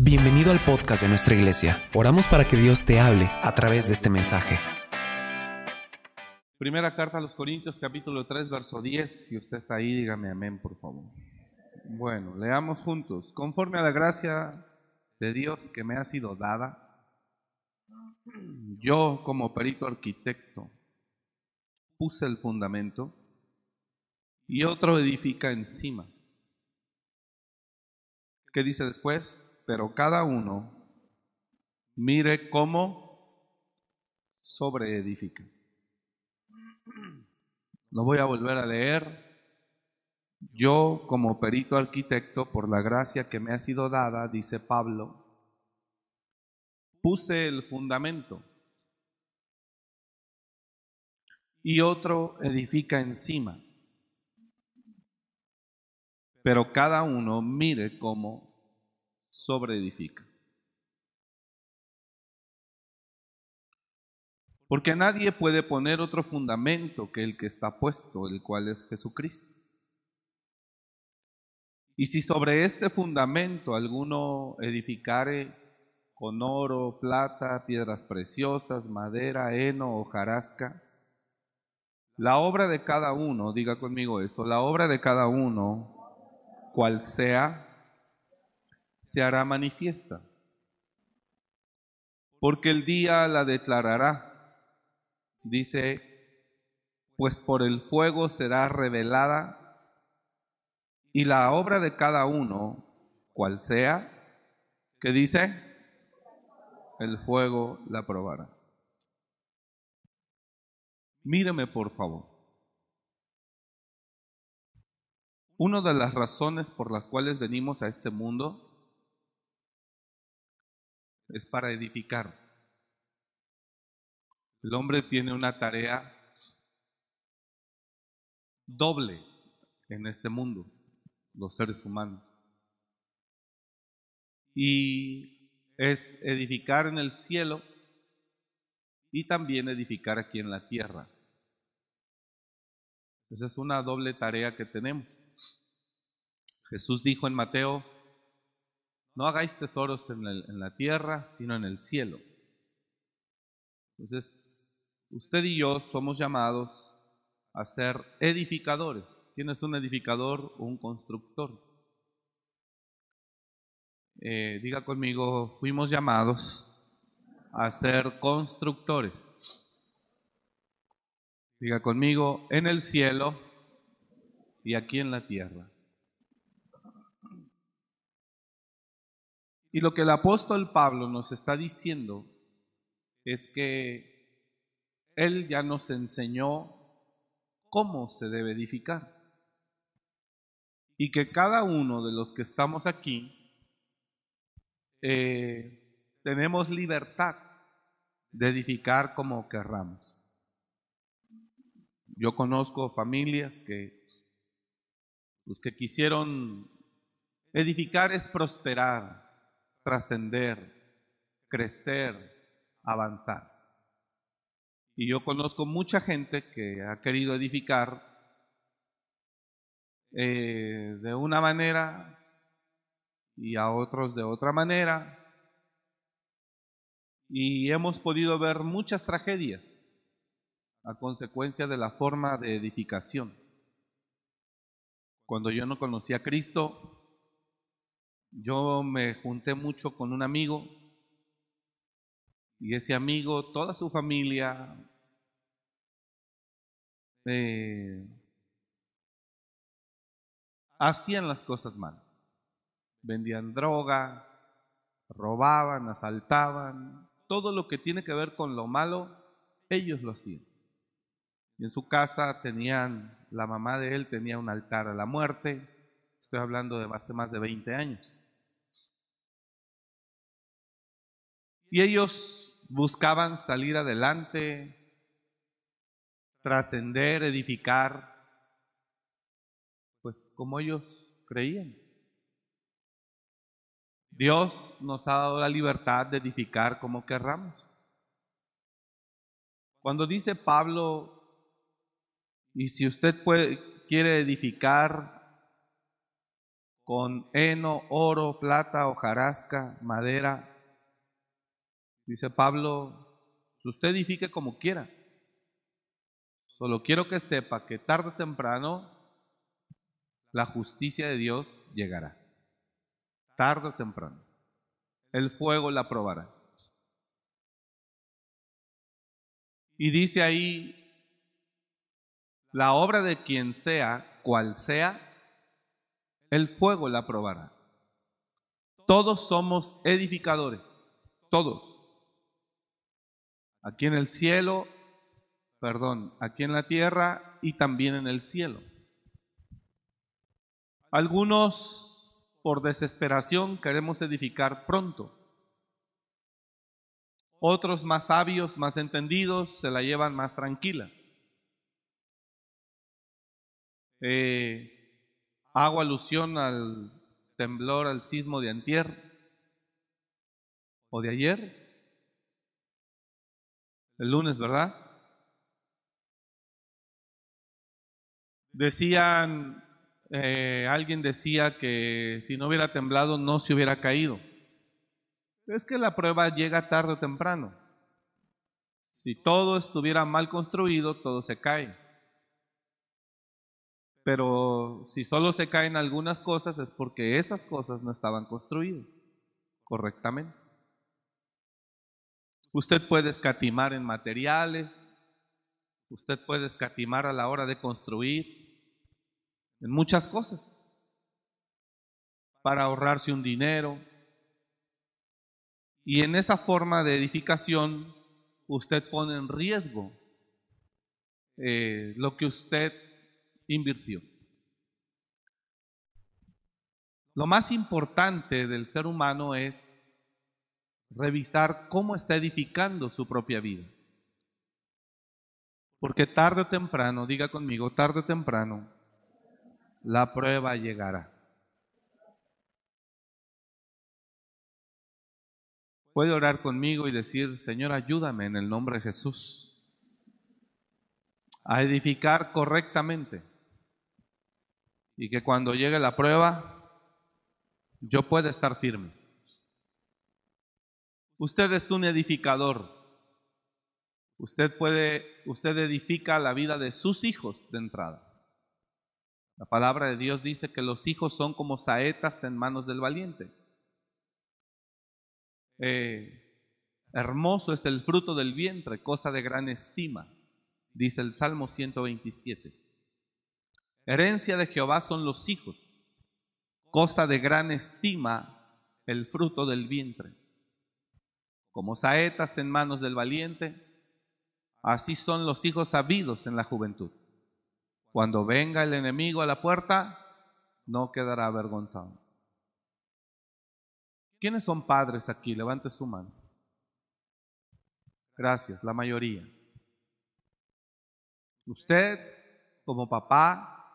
Bienvenido al podcast de nuestra iglesia. Oramos para que Dios te hable a través de este mensaje. Primera carta a los Corintios, capítulo 3, verso 10. Si usted está ahí, dígame amén, por favor. Bueno, leamos juntos. Conforme a la gracia de Dios que me ha sido dada, yo como perito arquitecto puse el fundamento y otro edifica encima. ¿Qué dice después? Pero cada uno mire cómo sobreedifica. Lo voy a volver a leer. Yo, como perito arquitecto, por la gracia que me ha sido dada, dice Pablo, puse el fundamento y otro edifica encima. Pero cada uno mire cómo sobreedifica. Porque nadie puede poner otro fundamento que el que está puesto, el cual es Jesucristo. Y si sobre este fundamento alguno edificare con oro, plata, piedras preciosas, madera, heno o jarasca, la obra de cada uno, diga conmigo eso, la obra de cada uno, cual sea, se hará manifiesta, porque el día la declarará. Dice, pues por el fuego será revelada y la obra de cada uno, cual sea, que dice, el fuego la probará. Míreme por favor. Una de las razones por las cuales venimos a este mundo es para edificar. El hombre tiene una tarea doble en este mundo, los seres humanos. Y es edificar en el cielo y también edificar aquí en la tierra. Esa es una doble tarea que tenemos. Jesús dijo en Mateo no hagáis tesoros en, la tierra, sino en el cielo. Entonces, usted y yo somos llamados a ser edificadores. ¿Quién es un edificador o un constructor? Eh, diga conmigo, fuimos llamados a ser constructores. Diga conmigo, en el cielo y aquí en la tierra. Y lo que el apóstol Pablo nos está diciendo es que él ya nos enseñó cómo se debe edificar. Y que cada uno de los que estamos aquí eh, tenemos libertad de edificar como querramos. Yo conozco familias que los que quisieron edificar es prosperar, trascender, crecer, avanzar. Y yo conozco mucha gente que ha querido edificar eh, de una manera y a otros de otra manera. Y hemos podido ver muchas tragedias a consecuencia de la forma de edificación. Cuando yo no conocía a Cristo, yo me junté mucho con un amigo y ese amigo, toda su familia, eh, hacían las cosas mal. Vendían droga, robaban, asaltaban, todo lo que tiene que ver con lo malo, ellos lo hacían. Y en su casa tenían, la mamá de él tenía un altar a la muerte, estoy hablando de hace más de 20 años. Y ellos buscaban salir adelante, trascender, edificar, pues como ellos creían. Dios nos ha dado la libertad de edificar como querramos. Cuando dice Pablo, y si usted puede, quiere edificar con heno, oro, plata, hojarasca, madera. Dice Pablo, usted edifique como quiera. Solo quiero que sepa que tarde o temprano la justicia de Dios llegará. Tarde o temprano. El fuego la probará. Y dice ahí, la obra de quien sea, cual sea, el fuego la probará. Todos somos edificadores, todos. Aquí en el cielo, perdón, aquí en la tierra y también en el cielo. Algunos, por desesperación, queremos edificar pronto. Otros más sabios, más entendidos, se la llevan más tranquila. Eh, hago alusión al temblor, al sismo de antier o de ayer, el lunes, ¿verdad? Decían, eh, alguien decía que si no hubiera temblado no se hubiera caído. Es que la prueba llega tarde o temprano. Si todo estuviera mal construido, todo se cae. Pero si solo se caen algunas cosas es porque esas cosas no estaban construidas correctamente. Usted puede escatimar en materiales, usted puede escatimar a la hora de construir, en muchas cosas, para ahorrarse un dinero. Y en esa forma de edificación, usted pone en riesgo eh, lo que usted invirtió. Lo más importante del ser humano es revisar cómo está edificando su propia vida. Porque tarde o temprano, diga conmigo, tarde o temprano, la prueba llegará. Puede orar conmigo y decir, Señor, ayúdame en el nombre de Jesús a edificar correctamente y que cuando llegue la prueba yo pueda estar firme. Usted es un edificador. Usted puede, usted edifica la vida de sus hijos de entrada. La palabra de Dios dice que los hijos son como saetas en manos del valiente. Eh, hermoso es el fruto del vientre, cosa de gran estima, dice el Salmo 127. Herencia de Jehová son los hijos, cosa de gran estima el fruto del vientre. Como saetas en manos del valiente, así son los hijos sabidos en la juventud. Cuando venga el enemigo a la puerta, no quedará avergonzado. ¿Quiénes son padres aquí? Levante su mano. Gracias, la mayoría. Usted, como papá,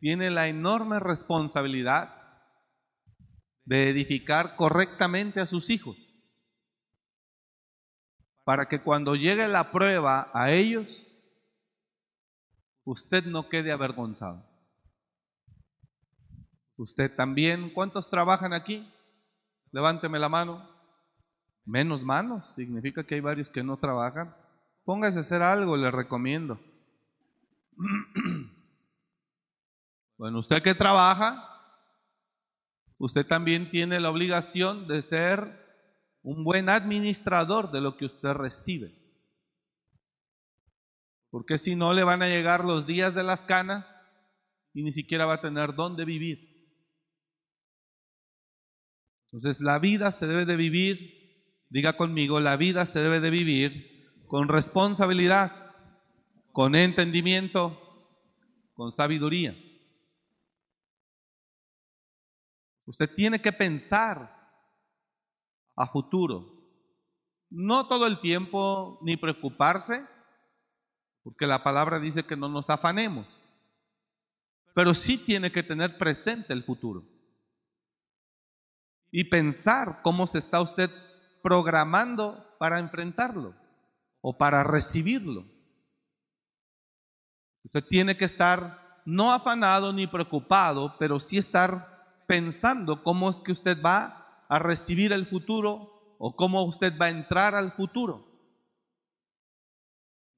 tiene la enorme responsabilidad de edificar correctamente a sus hijos, para que cuando llegue la prueba a ellos, usted no quede avergonzado. Usted también, ¿cuántos trabajan aquí? Levánteme la mano. Menos manos, significa que hay varios que no trabajan. Póngase a hacer algo, le recomiendo. Bueno, usted que trabaja, usted también tiene la obligación de ser un buen administrador de lo que usted recibe. Porque si no, le van a llegar los días de las canas y ni siquiera va a tener dónde vivir. Entonces la vida se debe de vivir, diga conmigo, la vida se debe de vivir con responsabilidad, con entendimiento, con sabiduría. Usted tiene que pensar a futuro. No todo el tiempo ni preocuparse, porque la palabra dice que no nos afanemos. Pero sí tiene que tener presente el futuro. Y pensar cómo se está usted programando para enfrentarlo o para recibirlo. Usted tiene que estar no afanado ni preocupado, pero sí estar pensando cómo es que usted va a recibir el futuro o cómo usted va a entrar al futuro.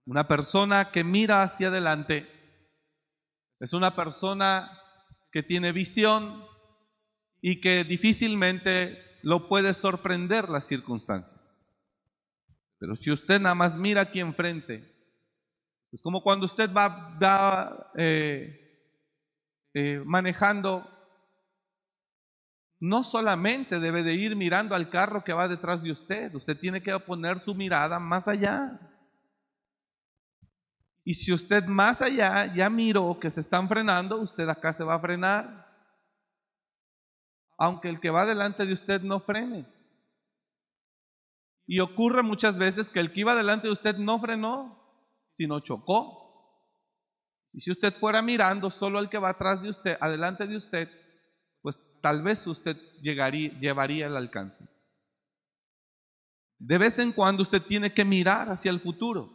Una persona que mira hacia adelante es una persona que tiene visión y que difícilmente lo puede sorprender las circunstancias. Pero si usted nada más mira aquí enfrente, es como cuando usted va, eh, eh, manejando, no solamente debe de ir mirando al carro que va detrás de usted, usted tiene que poner su mirada más allá. Y si usted más allá ya miró que se están frenando, usted acá se va a frenar. Aunque el que va delante de usted no frene. Y ocurre muchas veces que el que iba delante de usted no frenó, sino chocó. Y si usted fuera mirando solo al que va atrás de usted, adelante de usted, pues tal vez usted llegaría, llevaría el alcance. De vez en cuando usted tiene que mirar hacia el futuro.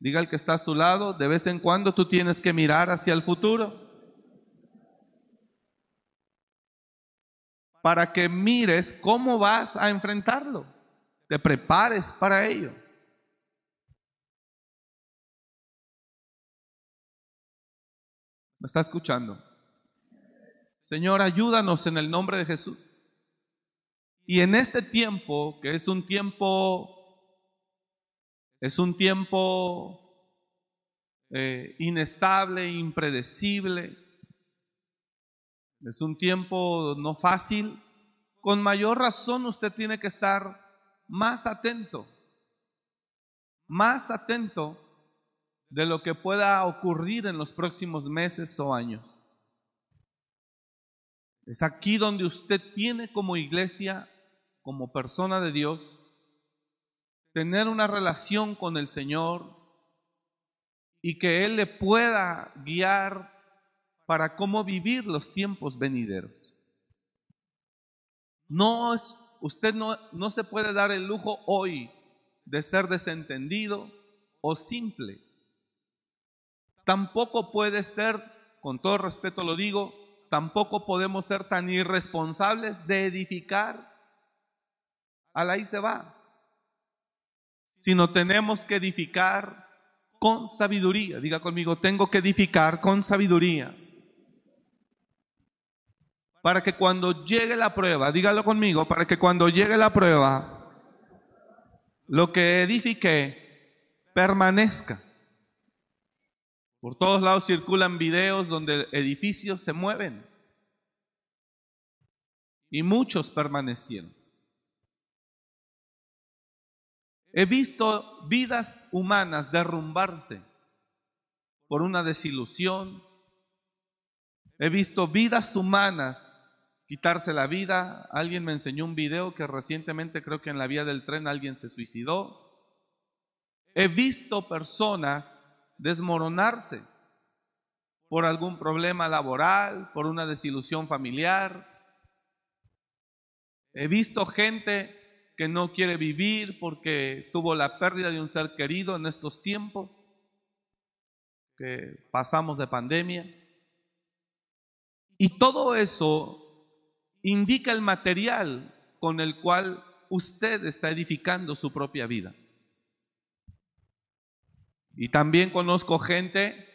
Diga el que está a su lado, de vez en cuando tú tienes que mirar hacia el futuro. Para que mires cómo vas a enfrentarlo. Te prepares para ello. ¿Me está escuchando? Señor, ayúdanos en el nombre de Jesús. Y en este tiempo, que es un tiempo es un tiempo eh, inestable, impredecible. Es un tiempo no fácil. Con mayor razón usted tiene que estar más atento, más atento de lo que pueda ocurrir en los próximos meses o años. Es aquí donde usted tiene como iglesia, como persona de Dios, tener una relación con el Señor y que Él le pueda guiar para cómo vivir los tiempos venideros. No es, usted no, no se puede dar el lujo hoy de ser desentendido o simple. Tampoco puede ser, con todo respeto lo digo, tampoco podemos ser tan irresponsables de edificar. A la ahí se va sino tenemos que edificar con sabiduría. Diga conmigo, tengo que edificar con sabiduría. Para que cuando llegue la prueba, dígalo conmigo, para que cuando llegue la prueba, lo que edifique permanezca. Por todos lados circulan videos donde edificios se mueven. Y muchos permanecieron. He visto vidas humanas derrumbarse por una desilusión. He visto vidas humanas quitarse la vida. Alguien me enseñó un video que recientemente creo que en la vía del tren alguien se suicidó. He visto personas desmoronarse por algún problema laboral, por una desilusión familiar. He visto gente que no quiere vivir porque tuvo la pérdida de un ser querido en estos tiempos que pasamos de pandemia. Y todo eso indica el material con el cual usted está edificando su propia vida. Y también conozco gente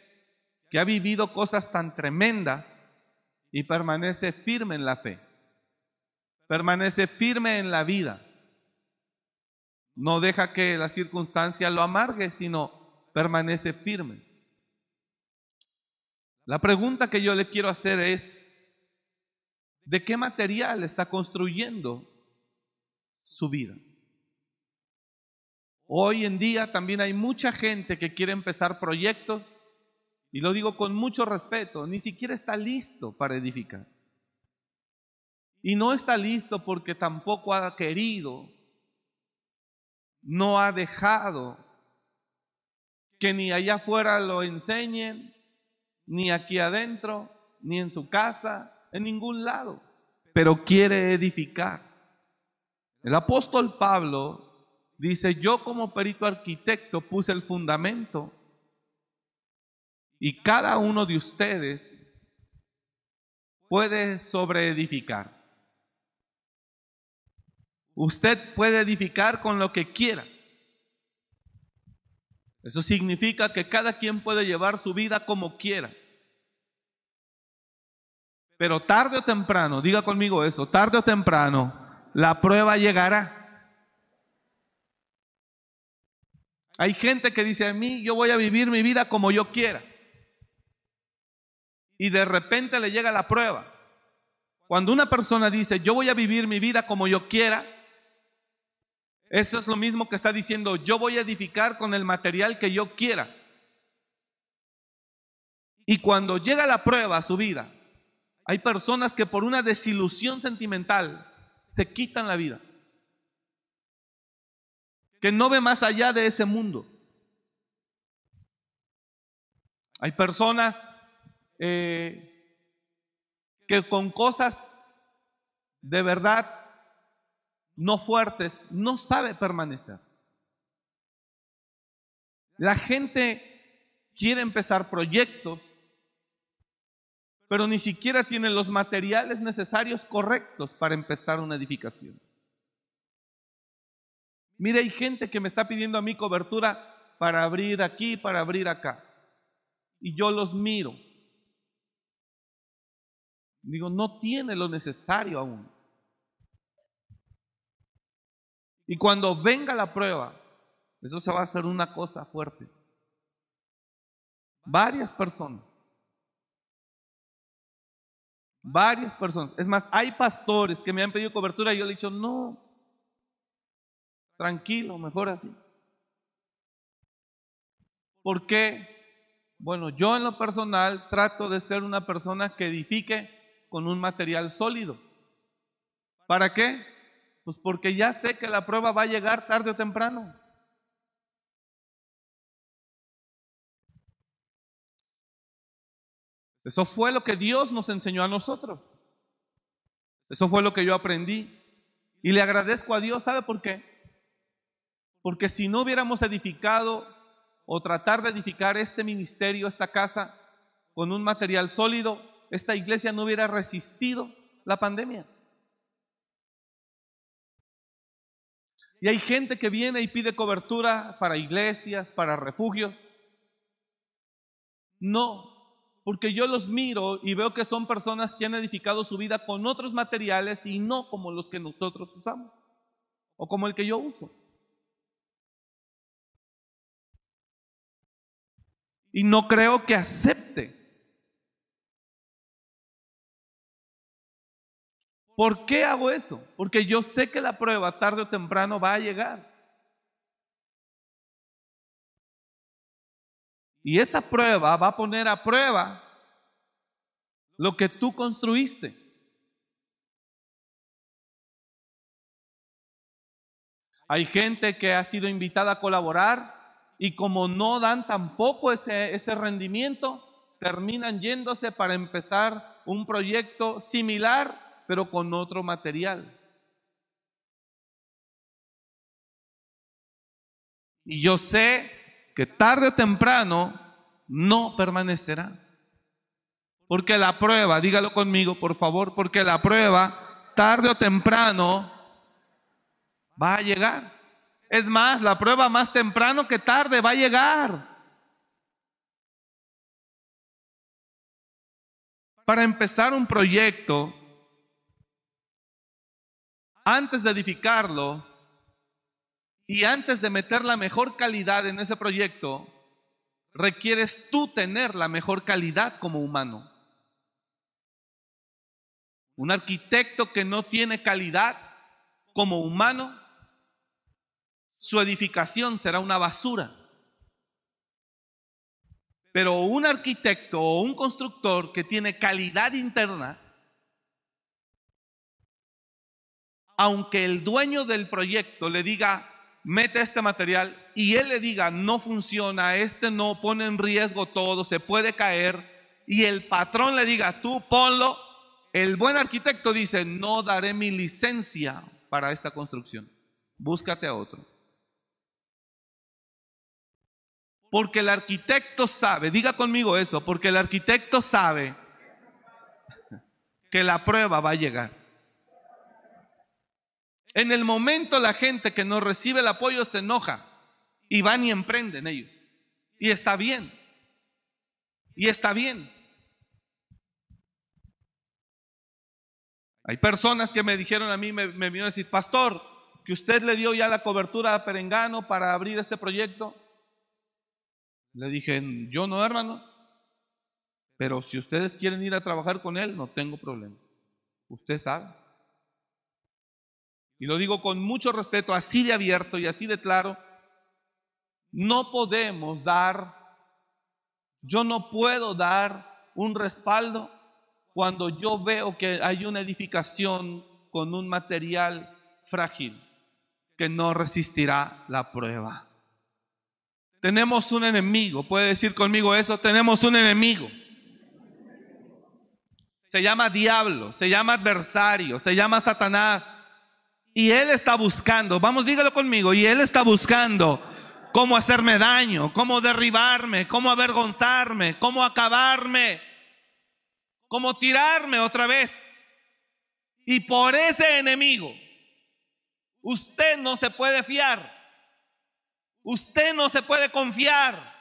que ha vivido cosas tan tremendas y permanece firme en la fe, permanece firme en la vida no deja que la circunstancia lo amargue, sino permanece firme. La pregunta que yo le quiero hacer es, ¿de qué material está construyendo su vida? Hoy en día también hay mucha gente que quiere empezar proyectos, y lo digo con mucho respeto, ni siquiera está listo para edificar. Y no está listo porque tampoco ha querido no ha dejado que ni allá afuera lo enseñen, ni aquí adentro, ni en su casa, en ningún lado, pero quiere edificar. El apóstol Pablo dice, yo como perito arquitecto puse el fundamento Y cada uno de ustedes puede sobreedificar. Usted puede edificar con lo que quiera. Eso significa que cada quien puede llevar su vida como quiera. Pero tarde o temprano, diga conmigo eso, tarde o temprano, la prueba llegará. Hay gente que dice a mí, yo voy a vivir mi vida como yo quiera. Y de repente le llega la prueba. Cuando una persona dice, yo voy a vivir mi vida como yo quiera, esto es lo mismo que está diciendo, yo voy a edificar con el material que yo quiera. Y cuando llega la prueba a su vida, hay personas que por una desilusión sentimental se quitan la vida. Que no ve más allá de ese mundo. Hay personas eh, que con cosas de verdad no fuertes, no sabe permanecer. La gente quiere empezar proyectos, pero ni siquiera tiene los materiales necesarios correctos para empezar una edificación. Mire, hay gente que me está pidiendo a mí cobertura para abrir aquí, para abrir acá. Y yo los miro. Digo, no tiene lo necesario aún. Y cuando venga la prueba, eso se va a hacer una cosa fuerte. Varias personas. Varias personas. Es más, hay pastores que me han pedido cobertura y yo le he dicho, no, tranquilo, mejor así. ¿Por qué? Bueno, yo en lo personal trato de ser una persona que edifique con un material sólido. ¿Para qué? Pues porque ya sé que la prueba va a llegar tarde o temprano. Eso fue lo que Dios nos enseñó a nosotros. Eso fue lo que yo aprendí. Y le agradezco a Dios, ¿sabe por qué? Porque si no hubiéramos edificado o tratar de edificar este ministerio, esta casa, con un material sólido, esta iglesia no hubiera resistido la pandemia. Y hay gente que viene y pide cobertura para iglesias, para refugios. No, porque yo los miro y veo que son personas que han edificado su vida con otros materiales y no como los que nosotros usamos o como el que yo uso. Y no creo que acepte ¿Por qué hago eso? Porque yo sé que la prueba tarde o temprano va a llegar. Y esa prueba va a poner a prueba lo que tú construiste. Hay gente que ha sido invitada a colaborar y como no dan tampoco ese, ese rendimiento, terminan yéndose para empezar un proyecto similar pero con otro material. Y yo sé que tarde o temprano no permanecerá. Porque la prueba, dígalo conmigo por favor, porque la prueba tarde o temprano va a llegar. Es más, la prueba más temprano que tarde va a llegar. Para empezar un proyecto, antes de edificarlo y antes de meter la mejor calidad en ese proyecto, requieres tú tener la mejor calidad como humano. Un arquitecto que no tiene calidad como humano, su edificación será una basura. Pero un arquitecto o un constructor que tiene calidad interna, aunque el dueño del proyecto le diga, mete este material, y él le diga, no funciona, este no pone en riesgo todo, se puede caer, y el patrón le diga, tú ponlo, el buen arquitecto dice, no daré mi licencia para esta construcción, búscate a otro. Porque el arquitecto sabe, diga conmigo eso, porque el arquitecto sabe que la prueba va a llegar. En el momento la gente que no recibe el apoyo se enoja y van y emprenden ellos. Y está bien. Y está bien. Hay personas que me dijeron a mí, me, me a decir, pastor, que usted le dio ya la cobertura a Perengano para abrir este proyecto. Le dije, yo no, hermano, pero si ustedes quieren ir a trabajar con él, no tengo problema. Usted sabe. Y lo digo con mucho respeto, así de abierto y así de claro. No podemos dar, yo no puedo dar un respaldo cuando yo veo que hay una edificación con un material frágil que no resistirá la prueba. Tenemos un enemigo, puede decir conmigo eso, tenemos un enemigo. Se llama diablo, se llama adversario, se llama Satanás. Y él está buscando, vamos, dígalo conmigo, y él está buscando cómo hacerme daño, cómo derribarme, cómo avergonzarme, cómo acabarme como tirarme otra vez. Y por ese enemigo, usted no se puede fiar. Usted no se puede confiar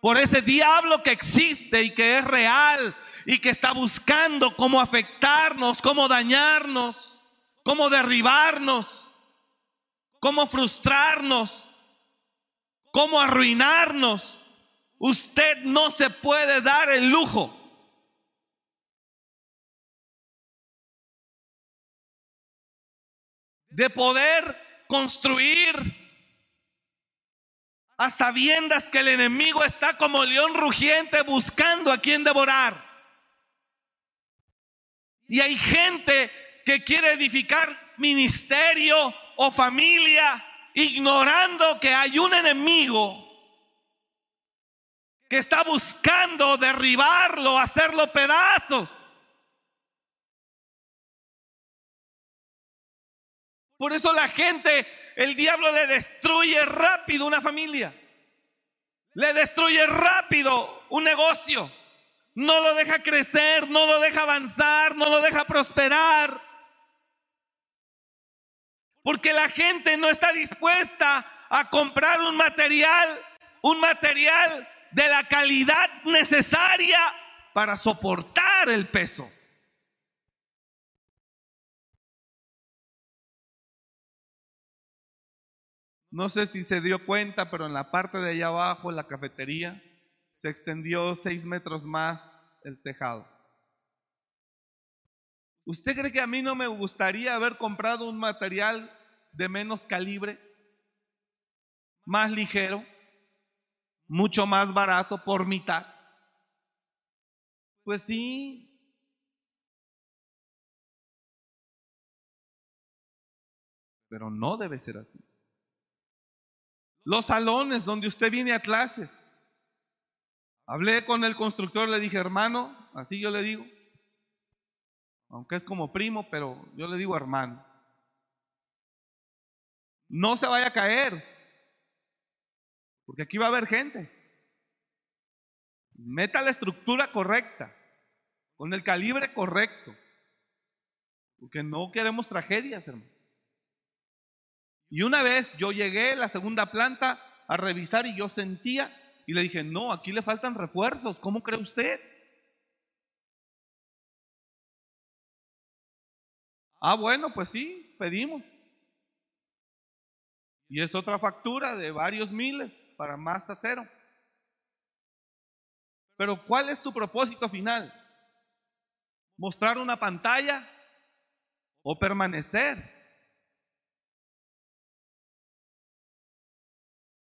por ese diablo que existe y que es real y que está buscando cómo afectarnos, cómo dañarnos, cómo derribarnos, cómo frustrarnos, cómo arruinarnos. Usted no se puede dar el lujo de poder construir a sabiendas que el enemigo está como león rugiente buscando a quien devorar. Y hay gente que quiere edificar ministerio o familia ignorando que hay un enemigo que está buscando derribarlo, hacerlo pedazos. Por eso la gente, el diablo le destruye rápido una familia. Le destruye rápido un negocio. No lo deja crecer, no lo deja avanzar, no lo deja prosperar. Porque la gente no está dispuesta a comprar un material, un material de la calidad necesaria para soportar el peso. No sé si se dio cuenta, pero en la parte de allá abajo, en la cafetería, se extendió seis metros más el tejado. ¿Usted cree que a mí no me gustaría haber comprado un material de menos calibre, más ligero, mucho más barato por mitad? Pues sí. Pero no debe ser así los salones donde usted viene a clases. Hablé con el constructor, le dije, hermano, así yo le digo, aunque es como primo, pero yo le digo hermano. No se vaya a caer, porque aquí va a haber gente. Meta la estructura correcta, con el calibre correcto, porque no queremos tragedias, hermano. Y una vez yo llegué a la segunda planta a revisar y yo sentía y le dije, no, aquí le faltan refuerzos, ¿cómo cree usted? Ah, bueno, pues sí, pedimos. Y es otra factura de varios miles para más acero. Pero ¿cuál es tu propósito final? ¿Mostrar una pantalla o permanecer?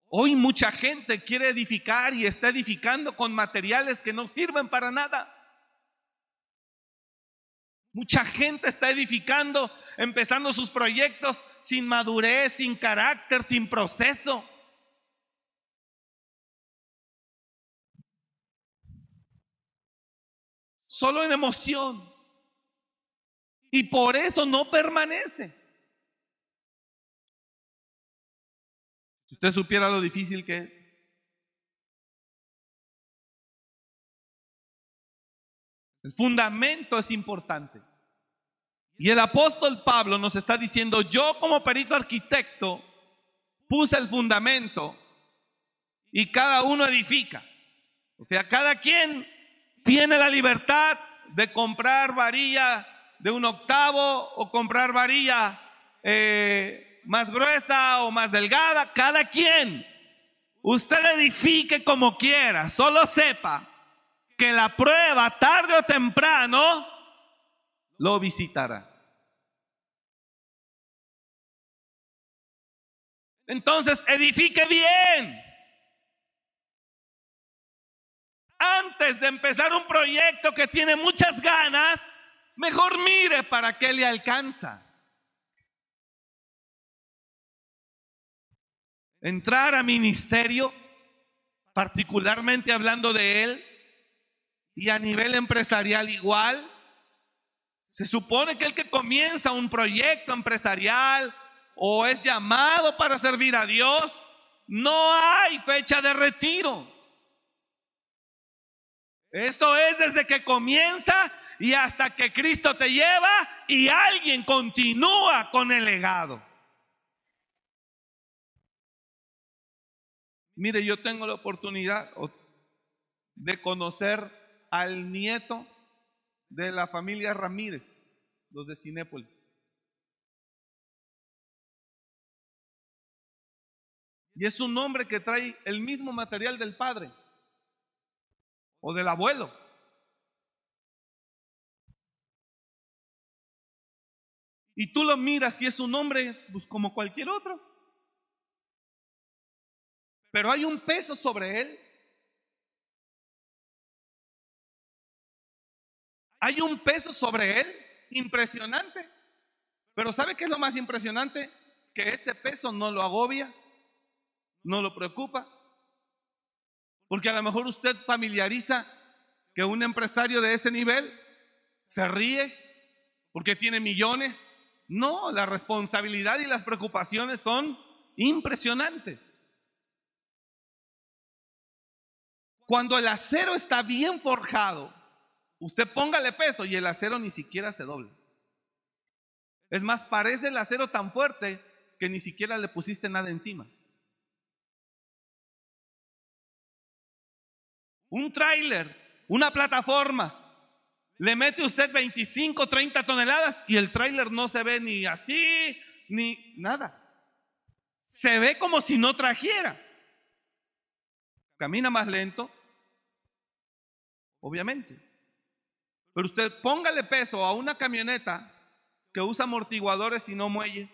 Hoy mucha gente quiere edificar y está edificando con materiales que no sirven para nada. Mucha gente está edificando, empezando sus proyectos sin madurez, sin carácter, sin proceso. Solo en emoción. Y por eso no permanece. Supiera lo difícil que es. El fundamento es importante. Y el apóstol Pablo nos está diciendo, yo como perito arquitecto puse el fundamento y cada uno edifica. O sea, cada quien tiene la libertad de comprar varilla de un octavo o comprar varilla eh, más gruesa o más delgada, cada quien. Usted edifique como quiera, solo sepa que la prueba tarde o temprano lo visitará. Entonces, edifique bien. Antes de empezar un proyecto que tiene muchas ganas, mejor mire para qué le alcanza. Entrar a ministerio, particularmente hablando de él, y a nivel empresarial igual. Se supone que el que comienza un proyecto empresarial o es llamado para servir a Dios, no hay fecha de retiro. Esto es desde que comienza y hasta que Cristo te lleva y alguien continúa con el legado. Mire, yo tengo la oportunidad de conocer al nieto de la familia Ramírez, los de Cinépolis. Y es un hombre que trae el mismo material del padre o del abuelo. Y tú lo miras y es un hombre pues, como cualquier otro. Pero hay un peso sobre él Hay un peso sobre él impresionante. Pero ¿sabe qué es lo más impresionante? Que ese peso no lo agobia, no lo preocupa. Porque a lo mejor usted familiariza que un empresario de ese nivel se ríe porque tiene millones. No, la responsabilidad y las preocupaciones son impresionantes. Cuando el acero está bien forjado, Usted póngale peso y el acero ni siquiera se dobla. Es más, parece el acero tan fuerte que ni siquiera le pusiste nada encima. Un tráiler, una plataforma, le mete usted 25, 30 toneladas y el tráiler no se ve ni así, ni nada. Se ve como si no trajera. Camina más lento, obviamente. Pero usted póngale peso a una camioneta que usa amortiguadores y no muelles.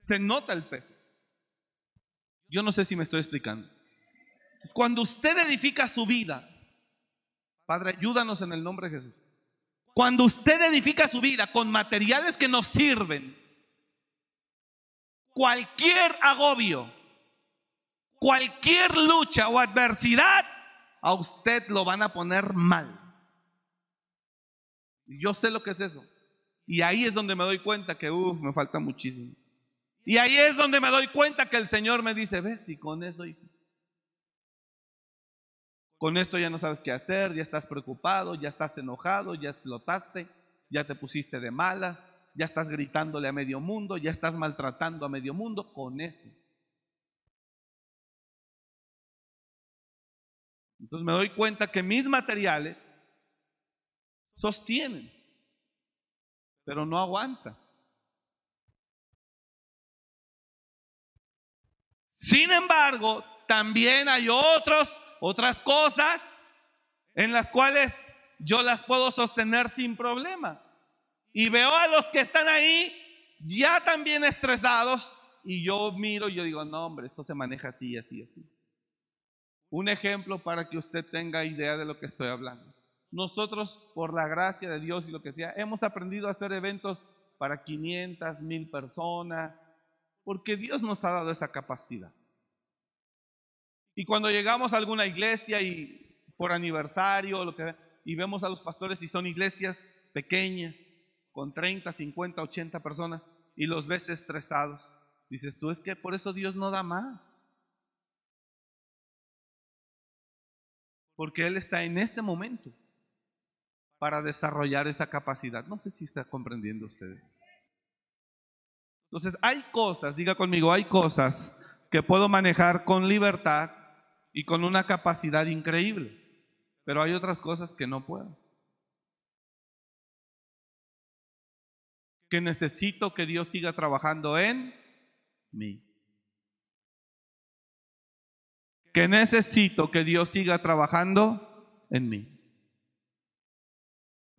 Se nota el peso. Yo no sé si me estoy explicando. Cuando usted edifica su vida, Padre, ayúdanos en el nombre de Jesús. Cuando usted edifica su vida con materiales que nos sirven, cualquier agobio, cualquier lucha o adversidad a usted lo van a poner mal. Yo sé lo que es eso. Y ahí es donde me doy cuenta que, uff, me falta muchísimo. Y ahí es donde me doy cuenta que el Señor me dice, ves, y con eso, con esto ya no sabes qué hacer, ya estás preocupado, ya estás enojado, ya explotaste, ya te pusiste de malas, ya estás gritándole a medio mundo, ya estás maltratando a medio mundo, con eso. Entonces me doy cuenta que mis materiales sostienen, pero no aguantan. Sin embargo, también hay otros, otras cosas en las cuales yo las puedo sostener sin problema. Y veo a los que están ahí ya también estresados y yo miro y yo digo, no hombre, esto se maneja así, así, así. Un ejemplo para que usted tenga idea de lo que estoy hablando. Nosotros, por la gracia de Dios y lo que sea, hemos aprendido a hacer eventos para 500, mil personas, porque Dios nos ha dado esa capacidad. Y cuando llegamos a alguna iglesia y por aniversario lo que, y vemos a los pastores y son iglesias pequeñas, con 30, 50, 80 personas, y los ves estresados, dices tú, es que por eso Dios no da más. Porque Él está en ese momento para desarrollar esa capacidad. No sé si está comprendiendo ustedes. Entonces, hay cosas, diga conmigo, hay cosas que puedo manejar con libertad y con una capacidad increíble, pero hay otras cosas que no puedo. Que necesito que Dios siga trabajando en mí. Que necesito que Dios siga trabajando en mí.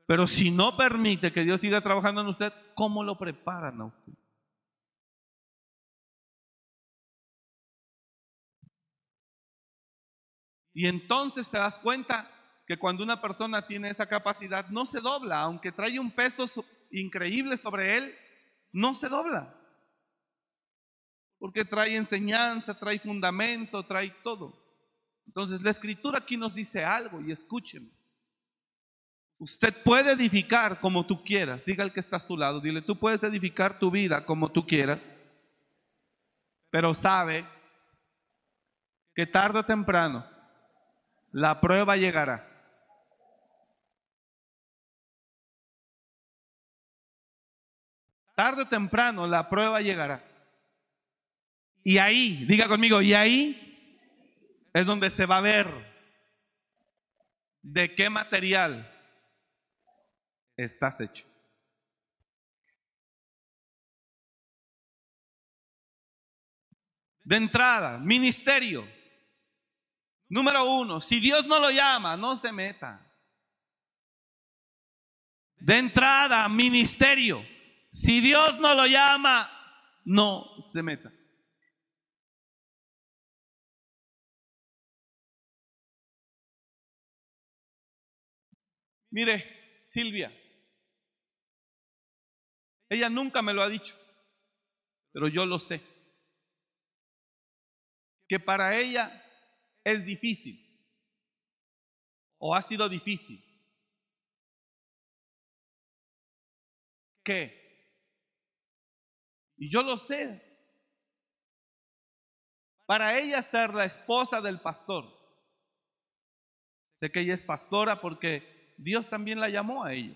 Pero si no permite que Dios siga trabajando en usted, ¿cómo lo preparan a usted? Y entonces te das cuenta que cuando una persona tiene esa capacidad, no se dobla, aunque trae un peso increíble sobre él, no se dobla. Porque trae enseñanza, trae fundamento, trae todo. Entonces la escritura aquí nos dice algo y escúcheme. Usted puede edificar como tú quieras. Diga al que está a su lado, dile, tú puedes edificar tu vida como tú quieras, pero sabe que tarde o temprano la prueba llegará. Tarde o temprano la prueba llegará. Y ahí, diga conmigo, y ahí es donde se va a ver de qué material estás hecho. De entrada, ministerio. Número uno, si Dios no lo llama, no se meta. De entrada, ministerio. Si Dios no lo llama, no se meta. Mire, Silvia, ella nunca me lo ha dicho, pero yo lo sé. Que para ella es difícil o ha sido difícil. ¿Qué? Y yo lo sé. Para ella ser la esposa del pastor. Sé que ella es pastora porque Dios también la llamó a ella.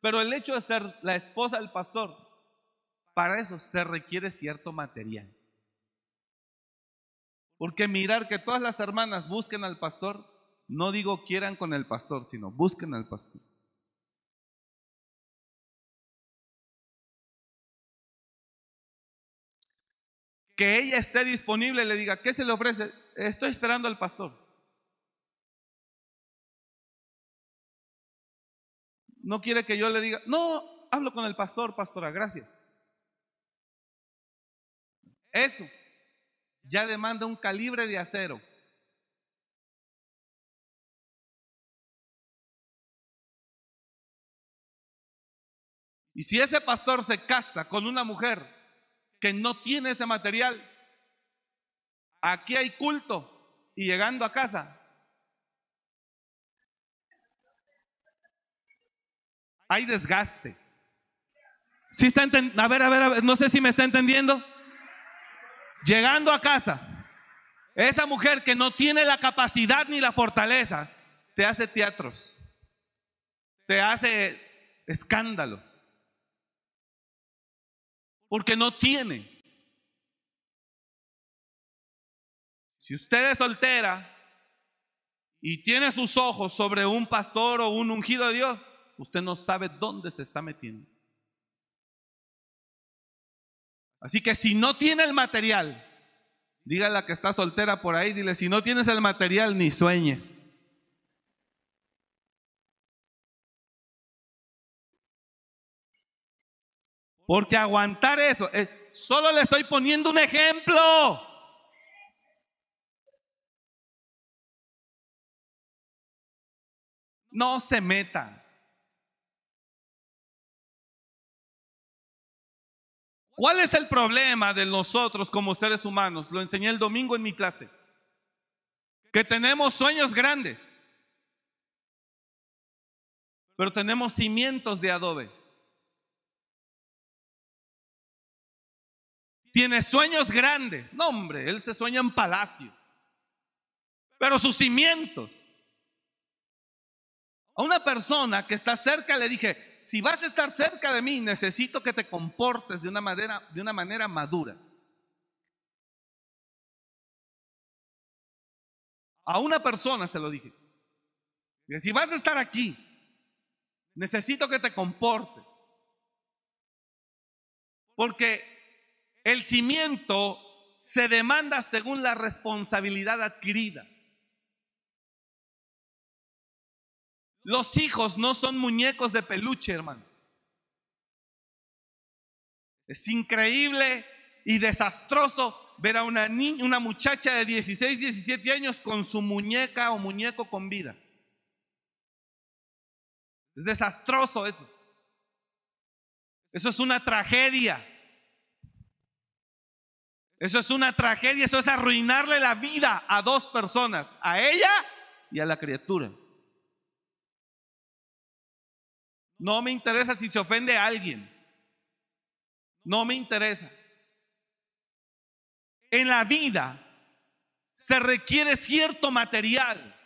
Pero el hecho de ser la esposa del pastor, para eso se requiere cierto material. Porque mirar que todas las hermanas busquen al pastor, no digo quieran con el pastor, sino busquen al pastor. Que ella esté disponible le diga, ¿qué se le ofrece? Estoy esperando al pastor. No quiere que yo le diga, no, hablo con el pastor, pastora, gracias. Eso ya demanda un calibre de acero. Y si ese pastor se casa con una mujer que no tiene ese material, aquí hay culto y llegando a casa, hay desgaste. Si está a ver, a ver, a ver, no sé si me está entendiendo. Llegando a casa, esa mujer que no tiene la capacidad ni la fortaleza, te hace teatros, te hace escándalos, porque no tiene. Si usted es soltera y tiene sus ojos sobre un pastor o un ungido de Dios, usted no sabe dónde se está metiendo. Así que si no tiene el material, dígale a la que está soltera por ahí, dile, si no tienes el material, ni sueñes. Porque aguantar eso, eh, solo le estoy poniendo un ejemplo. No se metan. ¿Cuál es el problema de nosotros como seres humanos? Lo enseñé el domingo en mi clase. Que tenemos sueños grandes, pero tenemos cimientos de adobe. Tiene sueños grandes. No, hombre, él se sueña en palacio. pero sus cimientos. A una persona que está cerca le dije, si vas a estar cerca de mí, necesito que te comportes de una manera, de una manera madura. A una persona se lo dije. Si vas a estar aquí, necesito que te comportes. Porque el cimiento se demanda según la responsabilidad adquirida. Los hijos no son muñecos de peluche, hermano. Es increíble y desastroso ver a una, niña, una muchacha de 16, 17 años con su muñeca o muñeco con vida. Es desastroso eso. Eso es una tragedia. Eso es una tragedia, eso es arruinarle la vida a dos personas, a ella y a la criatura. No me interesa si se ofende a alguien. No me interesa. En la vida se requiere cierto material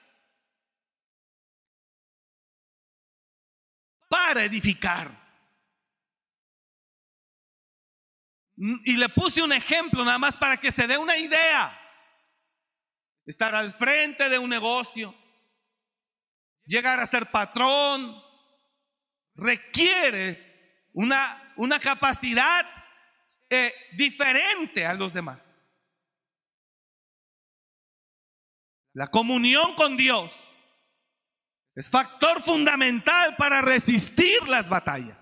para edificar. Y le puse un ejemplo nada más para que se dé una idea. Estar al frente de un negocio, llegar a ser patrón, requiere una, una capacidad eh, diferente a los demás. La comunión con Dios es factor fundamental para resistir las batallas.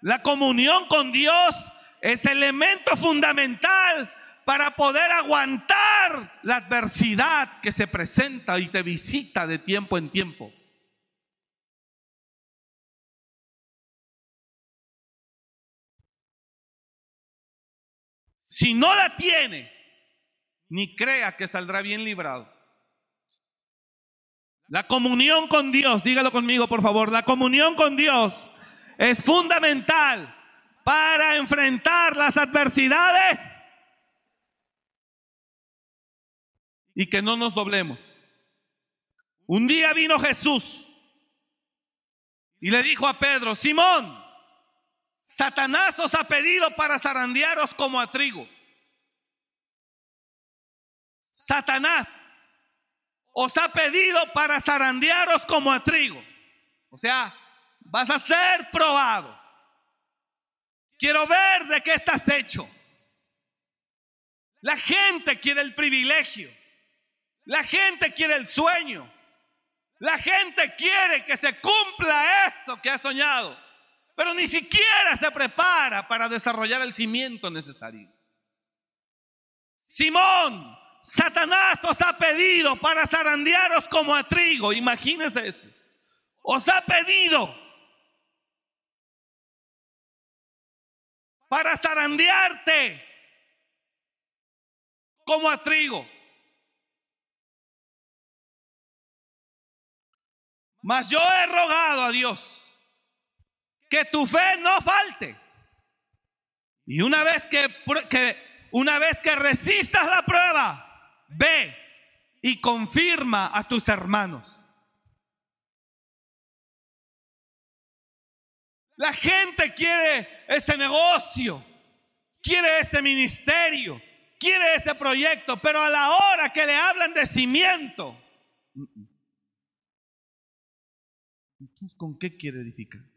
La comunión con Dios es elemento fundamental para poder aguantar la adversidad que se presenta y te visita de tiempo en tiempo. Si no la tiene, ni crea que saldrá bien librado. La comunión con Dios, dígalo conmigo por favor, la comunión con Dios es fundamental para enfrentar las adversidades y que no nos doblemos. Un día vino Jesús y le dijo a Pedro, Simón, Satanás os ha pedido para zarandearos como a trigo. Satanás os ha pedido para zarandearos como a trigo. O sea, vas a ser probado. Quiero ver de qué estás hecho. La gente quiere el privilegio. La gente quiere el sueño. La gente quiere que se cumpla eso que ha soñado pero ni siquiera se prepara para desarrollar el cimiento necesario. Simón, Satanás os ha pedido para zarandearos como a trigo, imagínense eso. Os ha pedido para zarandearte como a trigo. Mas yo he rogado a Dios que tu fe no falte. Y una vez que, una vez que resistas la prueba, ve y confirma a tus hermanos. La gente quiere ese negocio, quiere ese ministerio, quiere ese proyecto, pero a la hora que le hablan de cimiento, ¿con qué quiere edificar?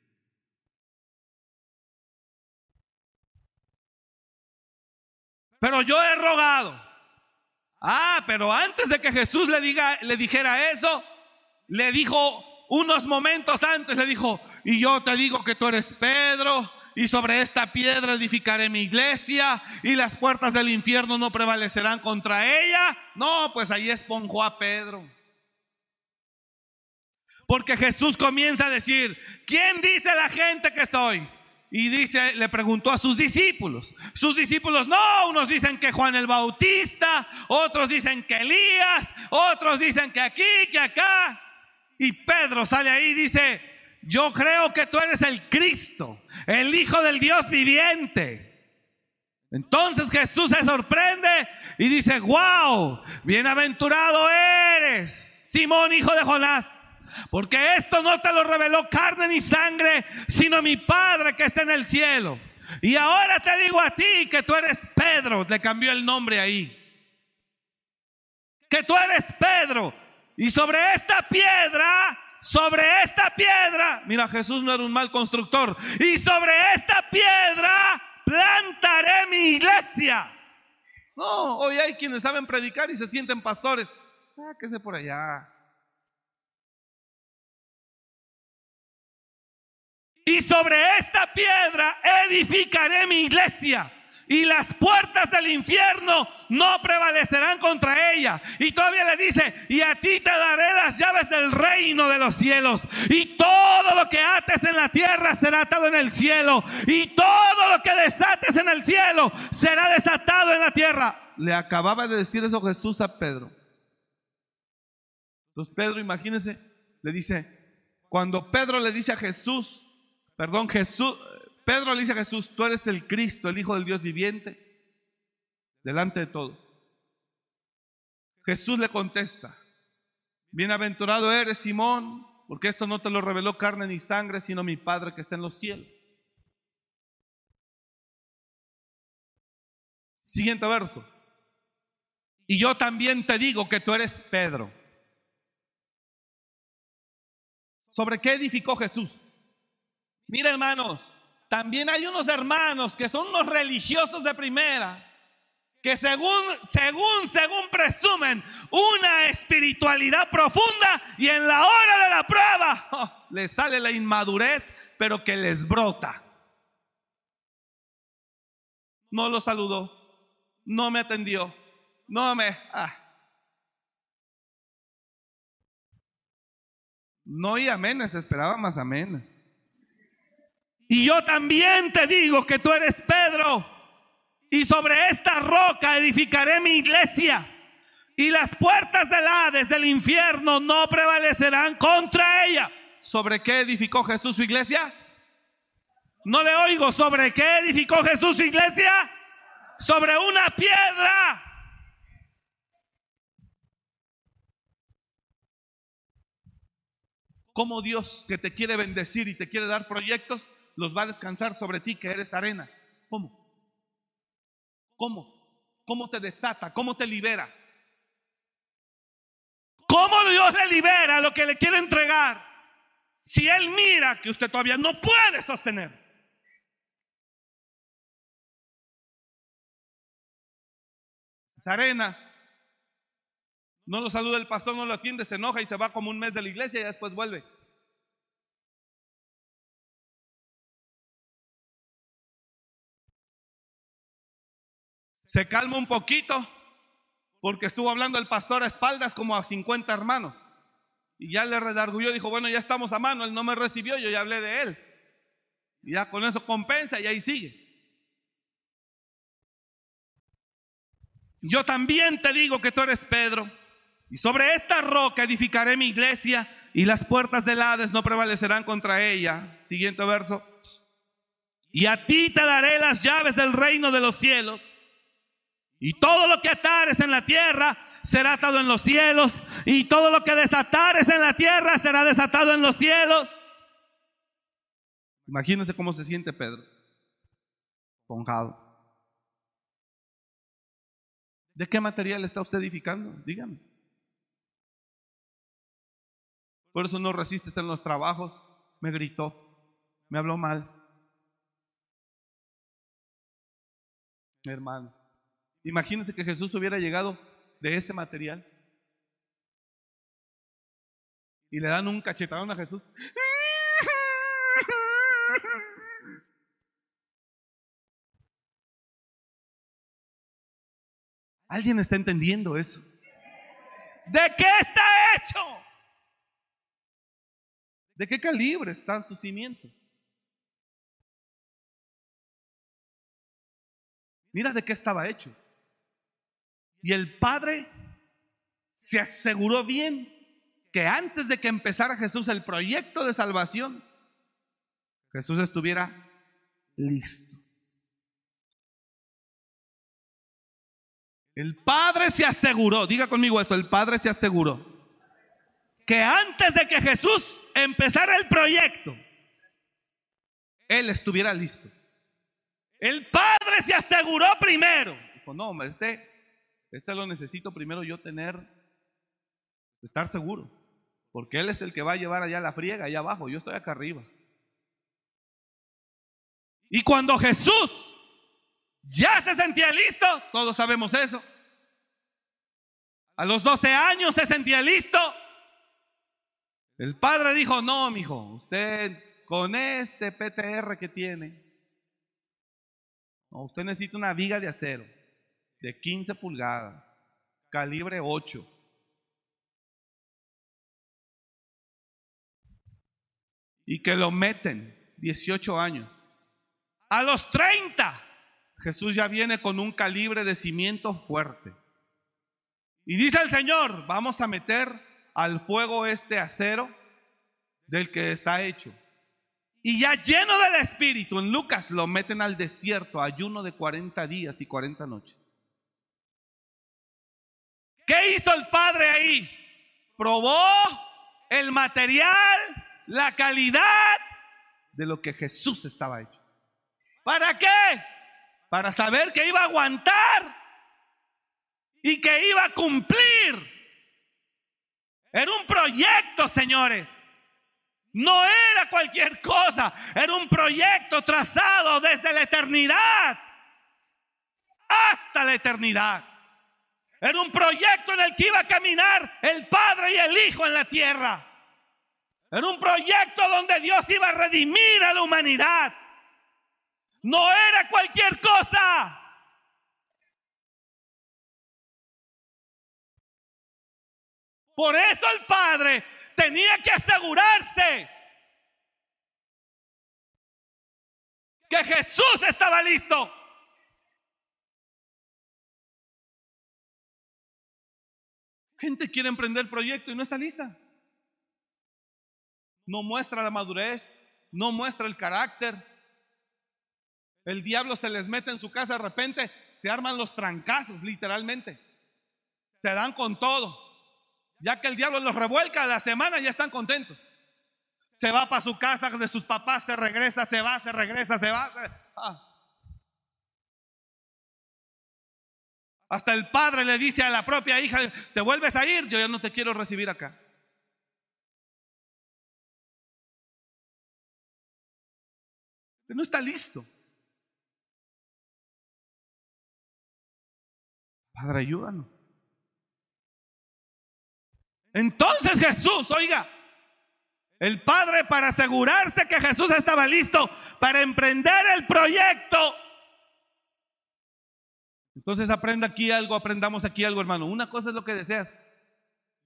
Pero yo he rogado. Ah, pero antes de que Jesús le, diga, le dijera eso, le dijo unos momentos antes, le dijo, y yo te digo que tú eres Pedro, y sobre esta piedra edificaré mi iglesia, y las puertas del infierno no prevalecerán contra ella. No, pues ahí esponjó a Pedro. Porque Jesús comienza a decir, ¿quién dice la gente que soy? Y dice, le preguntó a sus discípulos. Sus discípulos, no, unos dicen que Juan el Bautista, otros dicen que Elías, otros dicen que aquí, que acá. Y Pedro sale ahí y dice, yo creo que tú eres el Cristo, el Hijo del Dios viviente. Entonces Jesús se sorprende y dice, wow, bienaventurado eres, Simón, hijo de Jonás, porque esto no te lo reveló carne ni sangre, sino mi Padre que está en el cielo. Y ahora te digo a ti que tú eres Pedro, le cambió el nombre ahí. Que tú eres Pedro. Y sobre esta piedra, sobre esta piedra, mira, Jesús no era un mal constructor. Y sobre esta piedra plantaré mi iglesia. No, hoy hay quienes saben predicar y se sienten pastores. Ah, que sé por allá. Y sobre esta piedra edificaré mi iglesia. Y las puertas del infierno no prevalecerán contra ella. Y todavía le dice, y a ti te daré las llaves del reino de los cielos. Y todo lo que ates en la tierra será atado en el cielo. Y todo lo que desates en el cielo será desatado en la tierra. Le acababa de decir eso Jesús a Pedro. Entonces Pedro, imagínense, le dice, cuando Pedro le dice a Jesús, Perdón, Jesús, Pedro le dice a Jesús, tú eres el Cristo, el Hijo del Dios viviente, delante de todo. Jesús le contesta, bienaventurado eres Simón, porque esto no te lo reveló carne ni sangre, sino mi Padre que está en los cielos. Siguiente verso. Y yo también te digo que tú eres Pedro. ¿Sobre qué edificó Jesús? Mira hermanos, también hay unos hermanos que son unos religiosos de primera, que según, según, según presumen una espiritualidad profunda y en la hora de la prueba les sale la inmadurez, pero que les brota. No lo saludó, no me atendió, no me... Ah. No y amenes, esperaba más amenes. Y yo también te digo que tú eres Pedro. Y sobre esta roca edificaré mi iglesia. Y las puertas del Hades, del infierno, no prevalecerán contra ella. ¿Sobre qué edificó Jesús su iglesia? No le oigo. ¿Sobre qué edificó Jesús su iglesia? Sobre una piedra. Como Dios que te quiere bendecir y te quiere dar proyectos, los va a descansar sobre ti que eres arena. ¿Cómo? ¿Cómo? ¿Cómo te desata? ¿Cómo te libera? ¿Cómo Dios le libera lo que le quiere entregar? Si Él mira que usted todavía no puede sostener. Es arena. No lo saluda el pastor, no lo atiende, se enoja y se va como un mes de la iglesia y después vuelve. Se calma un poquito porque estuvo hablando el pastor a espaldas como a 50 hermanos. Y ya le redargulló, dijo, bueno, ya estamos a mano, él no me recibió, yo ya hablé de él. Y ya con eso compensa y ahí sigue. Yo también te digo que tú eres Pedro, y sobre esta roca edificaré mi iglesia, y las puertas del Hades no prevalecerán contra ella. Siguiente verso. Y a ti te daré las llaves del reino de los cielos. Y todo lo que atares en la tierra será atado en los cielos. Y todo lo que desatares en la tierra será desatado en los cielos. Imagínense cómo se siente Pedro. Ponjado. ¿De qué material está usted edificando? Dígame. Por eso no resistes en los trabajos. Me gritó. Me habló mal. Hermano. Imagínense que Jesús hubiera llegado de ese material. Y le dan un cachetadón a Jesús. ¿Alguien está entendiendo eso? ¿De qué está hecho? ¿De qué calibre están sus cimientos? Mira de qué estaba hecho. Y el Padre se aseguró bien que antes de que empezara Jesús el proyecto de salvación, Jesús estuviera listo. El Padre se aseguró, diga conmigo eso, el Padre se aseguró que antes de que Jesús empezara el proyecto, Él estuviera listo. El Padre se aseguró primero. Dijo, no, hombre, este, este lo necesito primero yo tener, estar seguro. Porque Él es el que va a llevar allá la friega, allá abajo. Yo estoy acá arriba. Y cuando Jesús ya se sentía listo, todos sabemos eso. A los 12 años se sentía listo. El padre dijo, no, mijo, usted con este PTR que tiene, usted necesita una viga de acero de 15 pulgadas, calibre 8. Y que lo meten 18 años. A los 30, Jesús ya viene con un calibre de cimiento fuerte. Y dice el Señor, vamos a meter al fuego este acero del que está hecho. Y ya lleno del Espíritu, en Lucas lo meten al desierto, ayuno de 40 días y 40 noches. ¿Qué hizo el Padre ahí? Probó el material, la calidad de lo que Jesús estaba hecho. ¿Para qué? Para saber que iba a aguantar y que iba a cumplir. Era un proyecto, señores. No era cualquier cosa, era un proyecto trazado desde la eternidad hasta la eternidad. Era un proyecto en el que iba a caminar el Padre y el Hijo en la tierra. Era un proyecto donde Dios iba a redimir a la humanidad. No era cualquier cosa. Por eso el Padre tenía que asegurarse que Jesús estaba listo. Gente quiere emprender proyecto y no está lista. No muestra la madurez, no muestra el carácter. El diablo se les mete en su casa de repente, se arman los trancazos, literalmente. Se dan con todo. Ya que el diablo los revuelca, la semana ya están contentos. Se va para su casa de sus papás, se regresa, se va, se regresa, se va. Ah. Hasta el padre le dice a la propia hija, te vuelves a ir, yo ya no te quiero recibir acá. no está listo. Padre, ayúdanos. Entonces Jesús, oiga, el Padre para asegurarse que Jesús estaba listo para emprender el proyecto. Entonces aprenda aquí algo, aprendamos aquí algo, hermano. Una cosa es lo que deseas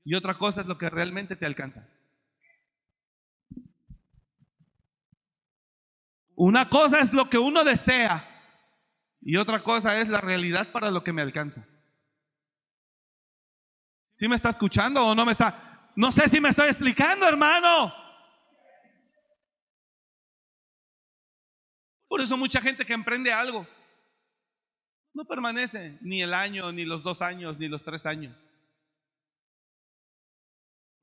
y otra cosa es lo que realmente te alcanza. Una cosa es lo que uno desea y otra cosa es la realidad para lo que me alcanza. ¿Sí me está escuchando o no me está? No sé si me estoy explicando, hermano. Por eso mucha gente que emprende algo no permanece ni el año, ni los dos años, ni los tres años.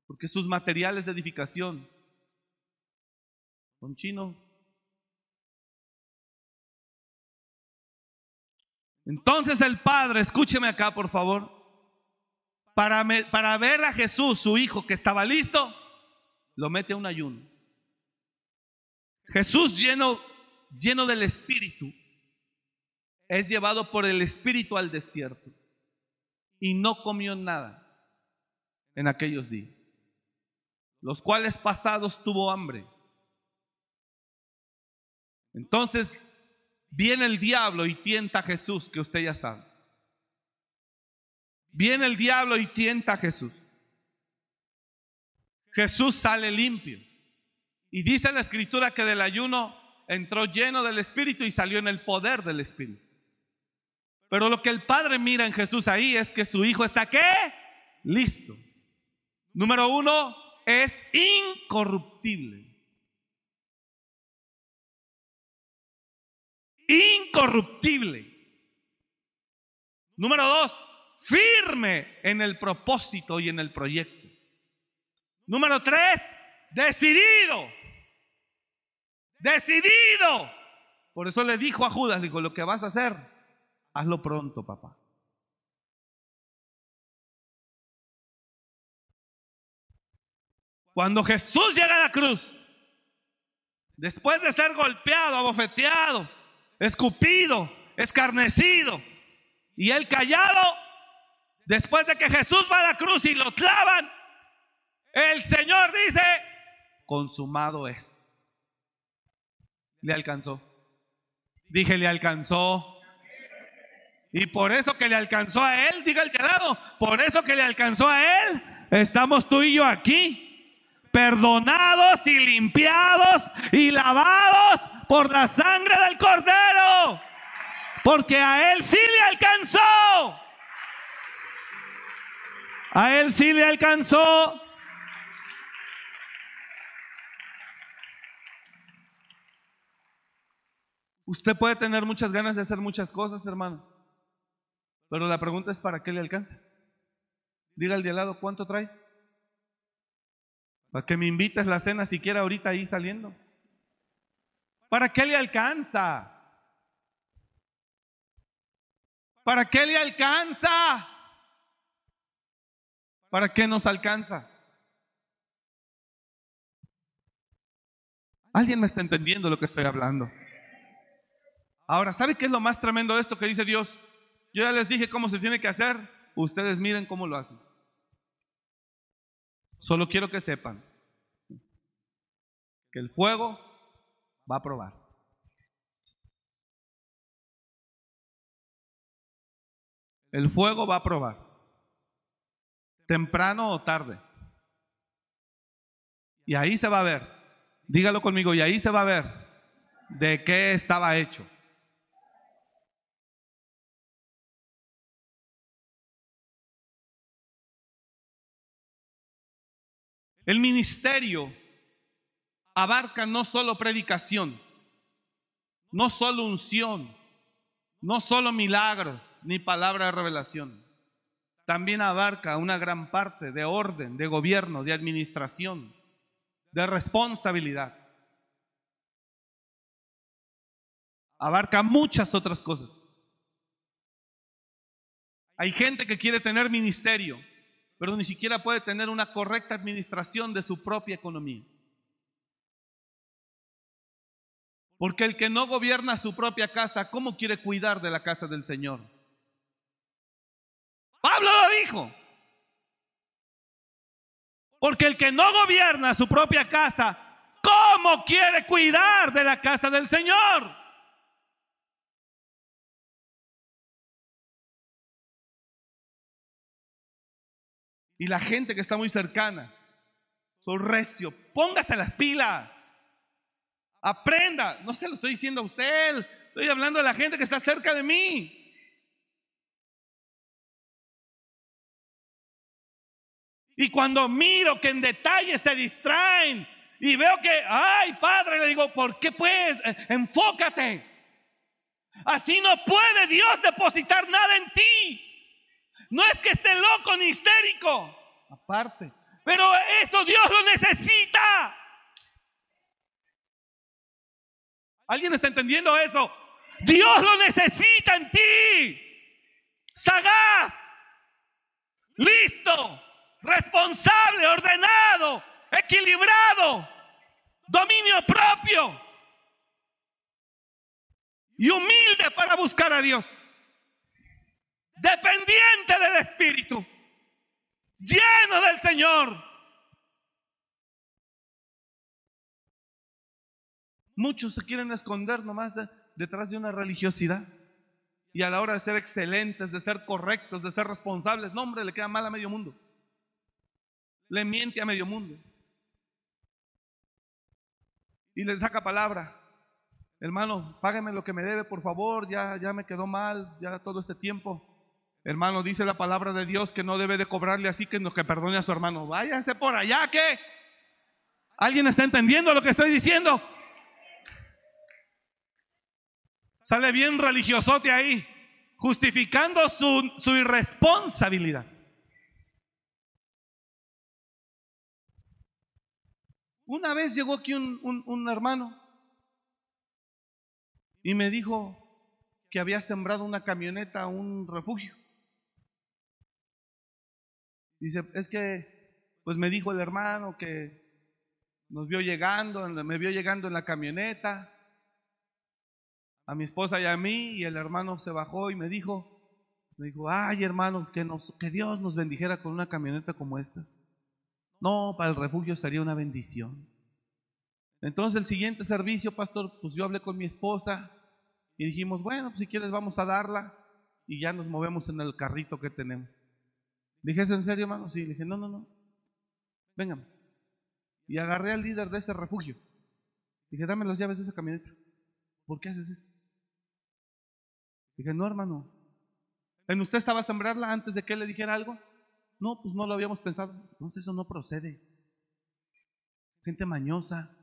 Porque sus materiales de edificación son chinos. Entonces el Padre, escúcheme acá por favor, para, ver a Jesús, su hijo, que estaba listo, lo mete a un ayuno. Jesús lleno, lleno del Espíritu, es llevado por el Espíritu al desierto y no comió nada en aquellos días, los cuales pasados tuvo hambre. Entonces viene el diablo y tienta a Jesús, que usted ya sabe. Viene el diablo y tienta a Jesús. Jesús sale limpio. Y dice la escritura que del ayuno entró lleno del Espíritu y salió en el poder del Espíritu. Pero lo que el Padre mira en Jesús ahí es que su Hijo está qué? Listo. Número uno, es incorruptible. Incorruptible. Número dos, firme en el propósito y en el proyecto. Número tres, decidido. Decidido. Por eso le dijo a Judas, dijo, lo que vas a hacer, hazlo pronto, papá. Cuando Jesús llega a la cruz, después de ser golpeado, abofeteado, escupido, escarnecido, y él callado, después de que Jesús va a la cruz y lo clavan, el Señor dice, consumado es. Le alcanzó. Dije, le alcanzó. Y por eso que le alcanzó a él, diga el lado, por eso que le alcanzó a él, estamos tú y yo aquí perdonados y limpiados y lavados por la sangre del cordero. Porque a él sí le alcanzó. A él sí le alcanzó. Usted puede tener muchas ganas de hacer muchas cosas, hermano. Pero la pregunta es, ¿para qué le alcanza? Diga al de al lado, ¿cuánto traes? Para que me invites la cena siquiera ahorita ahí saliendo. ¿Para qué le alcanza? ¿Para qué le alcanza? ¿Para qué nos alcanza? ¿Alguien me está entendiendo lo que estoy hablando? Ahora, ¿sabe qué es lo más tremendo de esto que dice Dios? Yo ya les dije cómo se tiene que hacer, ustedes miren cómo lo hacen. Solo quiero que sepan que el fuego va a probar. El fuego va a probar. Temprano o tarde. Y ahí se va a ver. Dígalo conmigo, y ahí se va a ver de qué estaba hecho. El ministerio abarca no solo predicación, no solo unción, no solo milagros ni palabra de revelación. También abarca una gran parte de orden, de gobierno, de administración, de responsabilidad. Abarca muchas otras cosas. Hay gente que quiere tener ministerio, pero ni siquiera puede tener una correcta administración de su propia economía. Porque el que no gobierna su propia casa, ¿cómo quiere cuidar de la casa del Señor? Pablo lo dijo. Porque el que no gobierna su propia casa, ¿cómo quiere cuidar de la casa del Señor? Y la gente que está muy cercana, son recio, póngase las pilas. Aprenda. No se lo estoy diciendo a usted, estoy hablando a la gente que está cerca de mí. Y cuando miro que en detalle se distraen y veo que, ay, padre, le digo, ¿por qué pues? Enfócate. Así no puede Dios depositar nada en ti. No es que esté loco ni histérico, aparte. Pero esto Dios lo necesita. ¿Alguien está entendiendo eso? Dios lo necesita en ti. Sagaz, listo, responsable, ordenado, equilibrado, dominio propio y humilde para buscar a Dios dependiente del Espíritu, lleno del Señor. Muchos se quieren esconder nomás detrás de una religiosidad. Y a la hora de ser excelentes, de ser correctos, de ser responsables, no hombre, le queda mal a medio mundo. Le miente a medio mundo. Y le saca palabra. Hermano, págame lo que me debe, por favor, ya, ya me quedó mal, ya todo este tiempo. Hermano, dice la palabra de Dios que no debe de cobrarle así que, que perdone a su hermano. Váyase por allá, ¿qué? ¿Alguien está entendiendo lo que estoy diciendo? Sale bien religiosote ahí. justificando su, su irresponsabilidad. Una vez llegó aquí un, un- un hermano y me dijo que había sembrado una camioneta a un refugio. Dice, es que, pues me dijo el hermano que nos vio llegando, me vio llegando en la camioneta, a mi esposa y a mí, y el hermano se bajó y me dijo, me dijo, ay hermano, que, nos, que Dios nos bendijera con una camioneta como esta. No, para el refugio sería una bendición. Entonces el siguiente servicio, pastor, pues yo hablé con mi esposa y dijimos, bueno, pues si quieres vamos a darla y ya nos movemos en el carrito que tenemos. Dije, ¿es en serio, hermano? Sí, dije, no, no, no. Vengan. Y agarré al líder de ese refugio. Dije, dame las llaves de esa camioneta. ¿Por qué haces eso? Dije, no, hermano. ¿En usted estaba a sembrarla antes de que él le dijera algo? No, pues no lo habíamos pensado. Entonces eso no procede. Gente mañosa,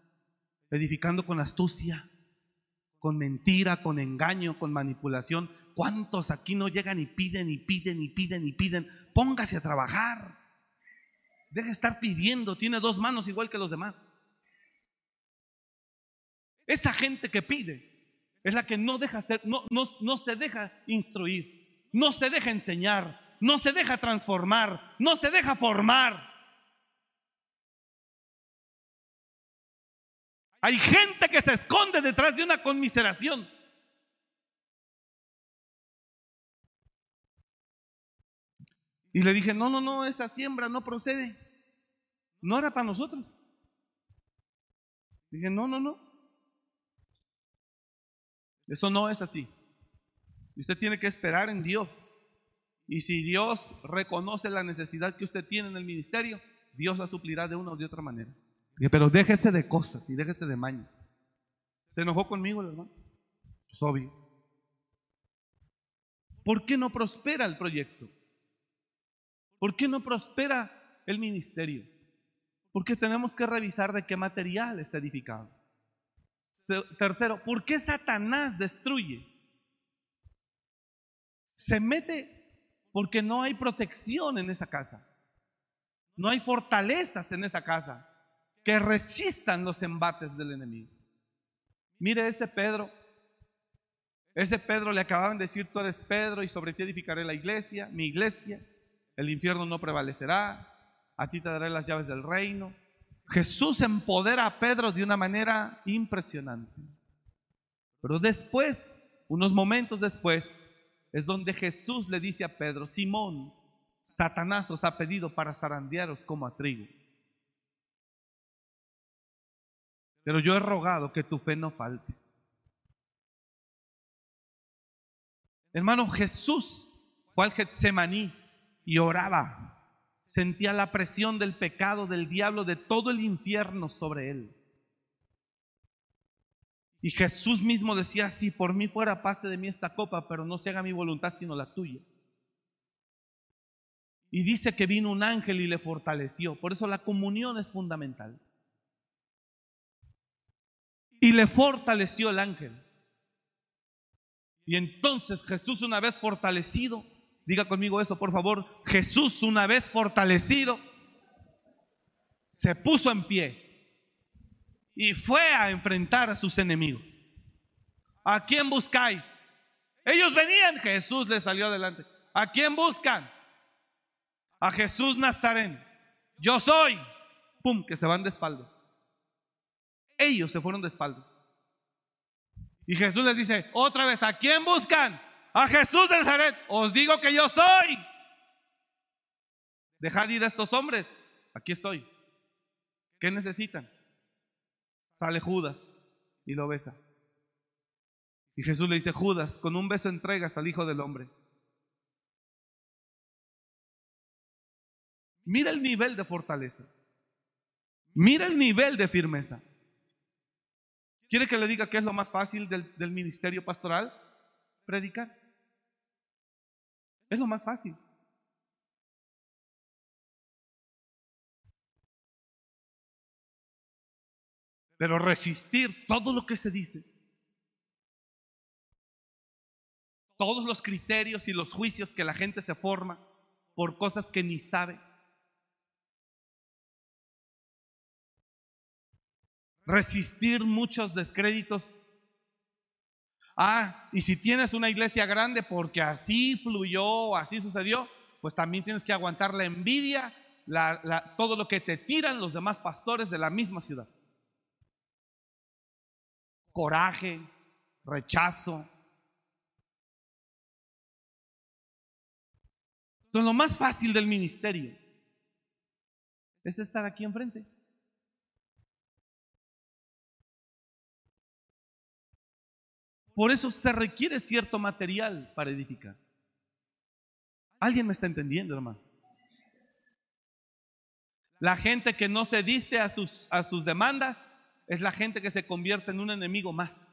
edificando con astucia, con mentira, con engaño, con manipulación. ¿Cuántos aquí no llegan y piden y piden y piden y piden? Póngase a trabajar. Deje de estar pidiendo, tiene dos manos igual que los demás. Esa gente que pide es la que no deja ser, no, no, no se deja instruir, no se deja enseñar, no se deja transformar, no se deja formar. Hay gente que se esconde detrás de una conmiseración. Y le dije, no, no, no, esa siembra no procede. No era para nosotros. Dije, no, no, no. Eso no es así. Usted tiene que esperar en Dios. Y si Dios reconoce la necesidad que usted tiene en el ministerio, Dios la suplirá de una o de otra manera. Dije, pero déjese de cosas y déjese de maña. ¿Se enojó conmigo el hermano? Es obvio. ¿Por qué no prospera el proyecto? ¿Por qué no prospera el ministerio? Porque tenemos que revisar de qué material está edificado. Tercero, ¿por qué Satanás destruye? Se mete porque no hay protección en esa casa. No hay fortalezas en esa casa que resistan los embates del enemigo. Mire ese Pedro. Ese Pedro le acababan de decir, tú eres Pedro y sobre ti edificaré la iglesia, mi iglesia. El infierno no prevalecerá. A ti te daré las llaves del reino. Jesús empodera a Pedro de una manera impresionante. Pero después, unos momentos después, es donde Jesús le dice a Pedro, Simón, Satanás os ha pedido para zarandearos como a trigo. Pero yo he rogado que tu fe no falte. Hermano, Jesús fue al Getsemaní y oraba. Sentía la presión del pecado, del diablo, de todo el infierno sobre él. Y Jesús mismo decía, si por mí fuera pase de mí esta copa, pero no se haga mi voluntad sino la tuya. Y dice que vino un ángel y le fortaleció. Por eso la comunión es fundamental. Y le fortaleció el ángel. Y entonces Jesús una vez fortalecido, diga conmigo eso por favor, Jesús una vez fortalecido, se puso en pie y fue a enfrentar a sus enemigos. ¿A quién buscáis? Ellos venían, Jesús les salió adelante. ¿A quién buscan? A Jesús Nazareno. Yo soy. Pum, que se van de espalda. Ellos se fueron de espalda. Y Jesús les dice, otra vez, ¿a quién buscan? A Jesús de Nazaret. Os digo que yo soy. Dejad ir a estos hombres. Aquí estoy. ¿Qué necesitan? Sale Judas y lo besa. Y Jesús le dice, Judas, con un beso entregas al Hijo del Hombre. Mira el nivel de fortaleza. Mira el nivel de firmeza. ¿Quiere que le diga qué es lo más fácil del, del ministerio pastoral? Predicar. Es lo más fácil. Pero resistir todo lo que se dice, todos los criterios y los juicios que la gente se forma por cosas que ni sabe. Resistir muchos descréditos. Ah, y si tienes una iglesia grande porque así fluyó, así sucedió, pues también tienes que aguantar la envidia, todo lo que te tiran los demás pastores de la misma ciudad. Coraje, rechazo. Entonces lo más fácil del ministerio es estar aquí enfrente. Por eso se requiere cierto material para edificar. ¿Alguien me está entendiendo, hermano? La gente que no se diste a sus, a sus demandas es la gente que se convierte en un enemigo más.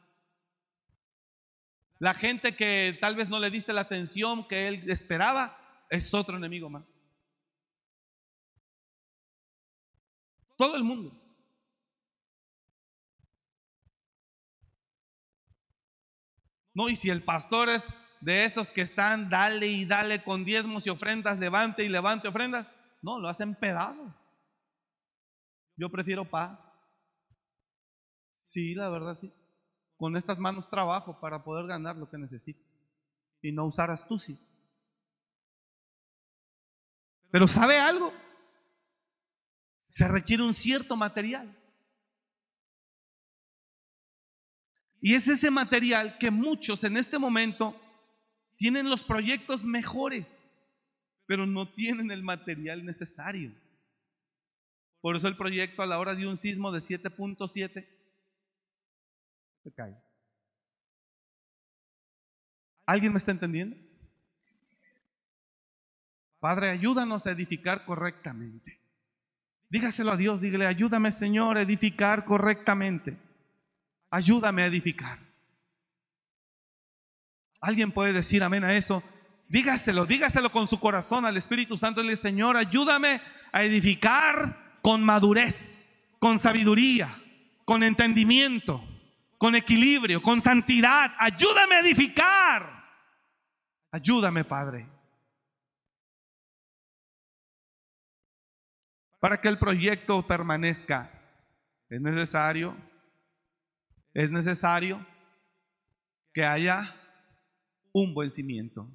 La gente que tal vez no le diste la atención que él esperaba es otro enemigo más. Todo el mundo. No, y si el pastor es de esos que están, dale y dale con diezmos y ofrendas, levante y levante ofrendas, no, lo hacen pedazos. Yo prefiero paz. Sí, la verdad sí. Con estas manos trabajo para poder ganar lo que necesito y no usar astucia. Pero ¿sabe algo? Se requiere un cierto material. Y es ese material que muchos en este momento tienen los proyectos mejores, pero no tienen el material necesario. Por eso el proyecto a la hora de un sismo de 7.7 se cae. ¿Alguien me está entendiendo? Padre, ayúdanos a edificar correctamente. Dígaselo a Dios, dígale, ayúdame Señor a edificar correctamente ayúdame a edificar. ¿Alguien puede decir amén a eso? Dígaselo, dígaselo con su corazón al Espíritu Santo. Dile, Señor, ayúdame a edificar con madurez, con sabiduría, con entendimiento, con equilibrio, con santidad. Ayúdame a edificar. Ayúdame, Padre. Para que el proyecto permanezca, es necesario es necesario que haya un buen cimiento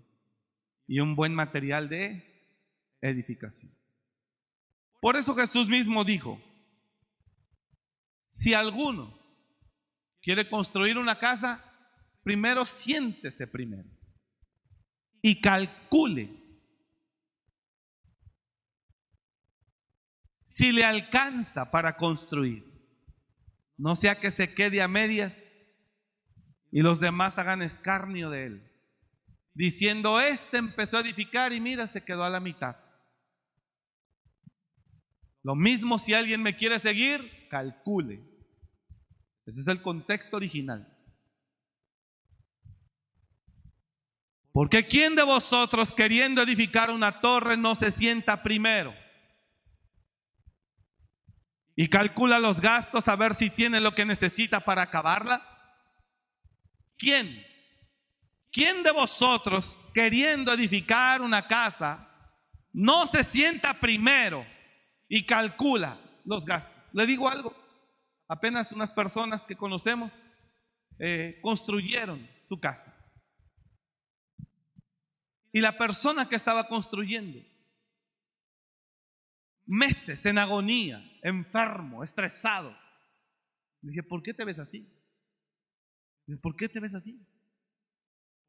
y un buen material de edificación. Por eso Jesús mismo dijo, si alguno quiere construir una casa, primero siéntese primero y calcule si le alcanza para construir. No sea que se quede a medias y los demás hagan escarnio de él. Diciendo, este empezó a edificar y mira, se quedó a la mitad. Lo mismo si alguien me quiere seguir, calcule. Ese es el contexto original. Porque ¿quién de vosotros queriendo edificar una torre no se sienta primero? Y calcula los gastos a ver si tiene lo que necesita para acabarla? ¿Quién? ¿Quién de vosotros queriendo edificar una casa no se sienta primero y calcula los gastos? Le digo algo, apenas unas personas que conocemos eh, construyeron su casa. Y la persona que estaba construyendo meses en agonía, enfermo, estresado. dije, ¿por qué te ves así? dije, ¿por qué te ves así?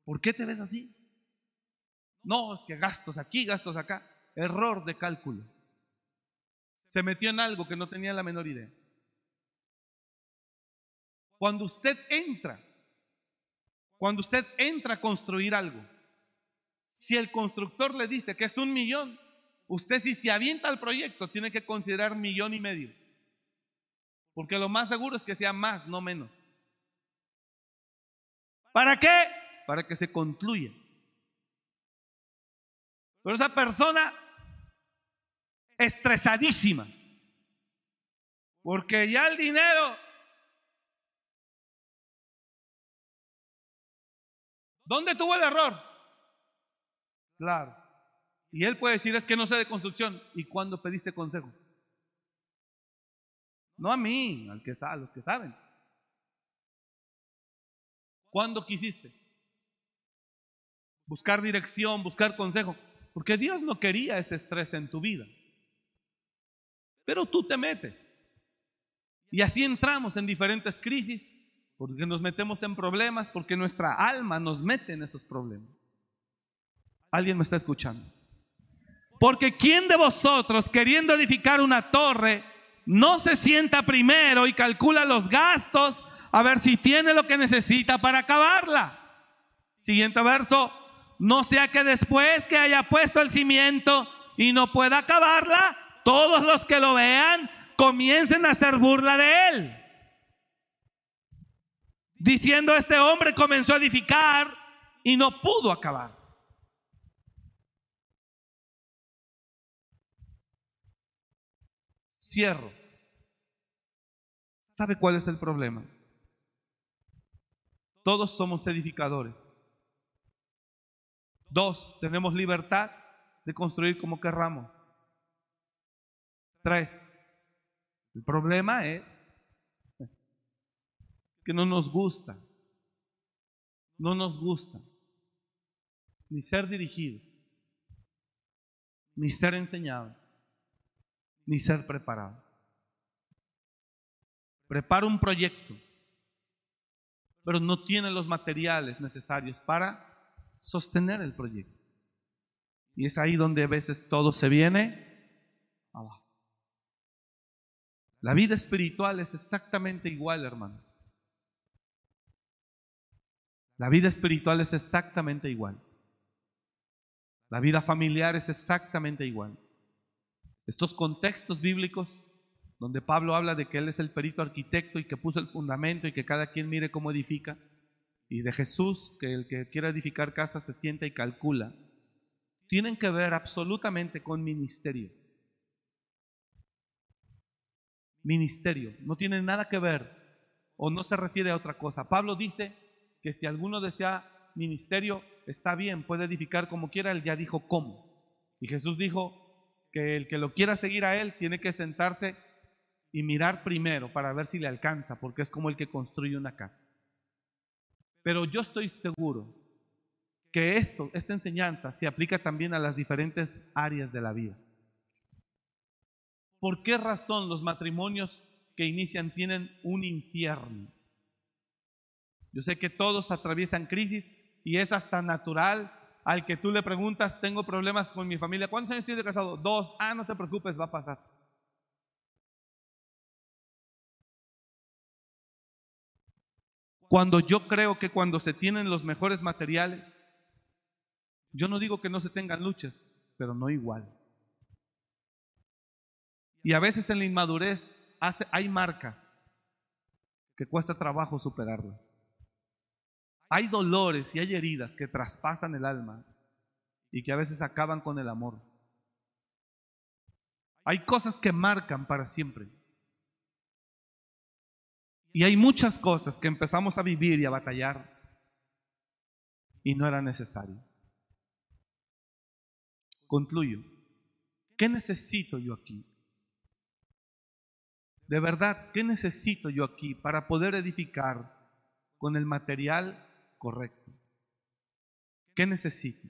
¿Por qué te ves así? No, es que gastos aquí, gastos acá. Error de cálculo. Se metió en algo que no tenía la menor idea. Cuando usted entra, cuando usted entra a construir algo, si el constructor le dice que es un millón, Usted si se avienta al proyecto tiene que considerar millón y medio. Porque lo más seguro es que sea más, no menos. ¿Para qué? Para que se concluya. Pero esa persona estresadísima. Porque ya el dinero ¿Dónde tuvo el error? Claro. Y él puede decir, es que no sé de construcción. ¿Y cuándo pediste consejo? No a mí, a los que saben. ¿Cuándo quisiste? Buscar dirección, buscar consejo. Porque Dios no quería ese estrés en tu vida. Pero tú te metes. Y así entramos en diferentes crisis, porque nos metemos en problemas, porque nuestra alma nos mete en esos problemas. ¿Alguien me está escuchando? Porque ¿quién de vosotros, queriendo edificar una torre, no se sienta primero y calcula los gastos a ver si tiene lo que necesita para acabarla? Siguiente verso, no sea que después que haya puesto el cimiento y no pueda acabarla, todos los que lo vean comiencen a hacer burla de él. Diciendo este hombre comenzó a edificar y no pudo acabar. Cierro. ¿Sabe cuál es el problema? Todos somos edificadores. Dos, tenemos libertad de construir como querramos. Tres, el problema es que no nos gusta, no nos gusta ni ser dirigido, ni ser enseñado, ni ser preparado. Prepara un proyecto, pero no tiene los materiales necesarios para sostener el proyecto. Y es ahí donde a veces todo se viene abajo. La vida espiritual es exactamente igual, hermano. La vida espiritual es exactamente igual. La vida familiar es exactamente igual. Estos contextos bíblicos donde Pablo habla de que él es el perito arquitecto y que puso el fundamento y que cada quien mire cómo edifica, y de Jesús, que el que quiera edificar casa se sienta y calcula, tienen que ver absolutamente con ministerio. Ministerio, no tiene nada que ver o no se refiere a otra cosa. Pablo dice que si alguno desea ministerio, está bien, puede edificar como quiera, él ya dijo cómo. Y Jesús dijo que el que lo quiera seguir a él tiene que sentarse y mirar primero para ver si le alcanza, porque es como el que construye una casa. Pero yo estoy seguro que esto, esta enseñanza se aplica también a las diferentes áreas de la vida. ¿Por qué razón los matrimonios que inician tienen un infierno? Yo sé que todos atraviesan crisis y es hasta natural al que tú le preguntas, tengo problemas con mi familia, ¿cuántos años tienes de casado? Dos, ah, no te preocupes, va a pasar. Cuando yo creo que cuando se tienen los mejores materiales, yo no digo que no se tengan luchas, pero no igual. Y a veces en la inmadurez hay marcas que cuesta trabajo superarlas. Hay dolores y hay heridas que traspasan el alma y que a veces acaban con el amor. Hay cosas que marcan para siempre. Y hay muchas cosas que empezamos a vivir y a batallar y no era necesario. Concluyo. ¿Qué necesito yo aquí? De verdad, ¿qué necesito yo aquí para poder edificar con el material correcto? ¿Qué necesito?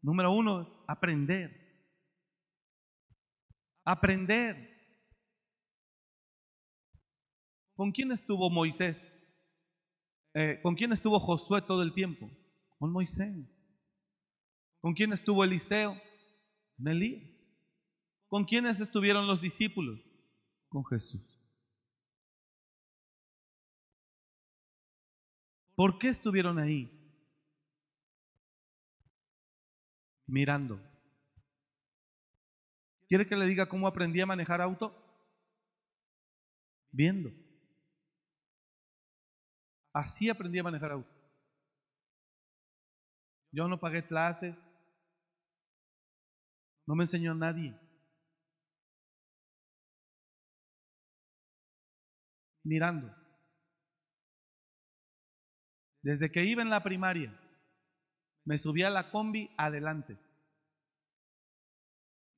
Número uno es aprender. Aprender. ¿Con quién estuvo Moisés? Eh, ¿Con quién estuvo Josué todo el tiempo? Con Moisés. ¿Con quién estuvo Eliseo? Con Elías. ¿Con quiénes estuvieron los discípulos? Con Jesús. ¿Por qué estuvieron ahí? Mirando. ¿Quiere que le diga cómo aprendí a manejar auto? Viendo. Así aprendí a manejar auto. Yo no pagué clases. No me enseñó nadie. Mirando. Desde que iba en la primaria, me subí a la combi adelante.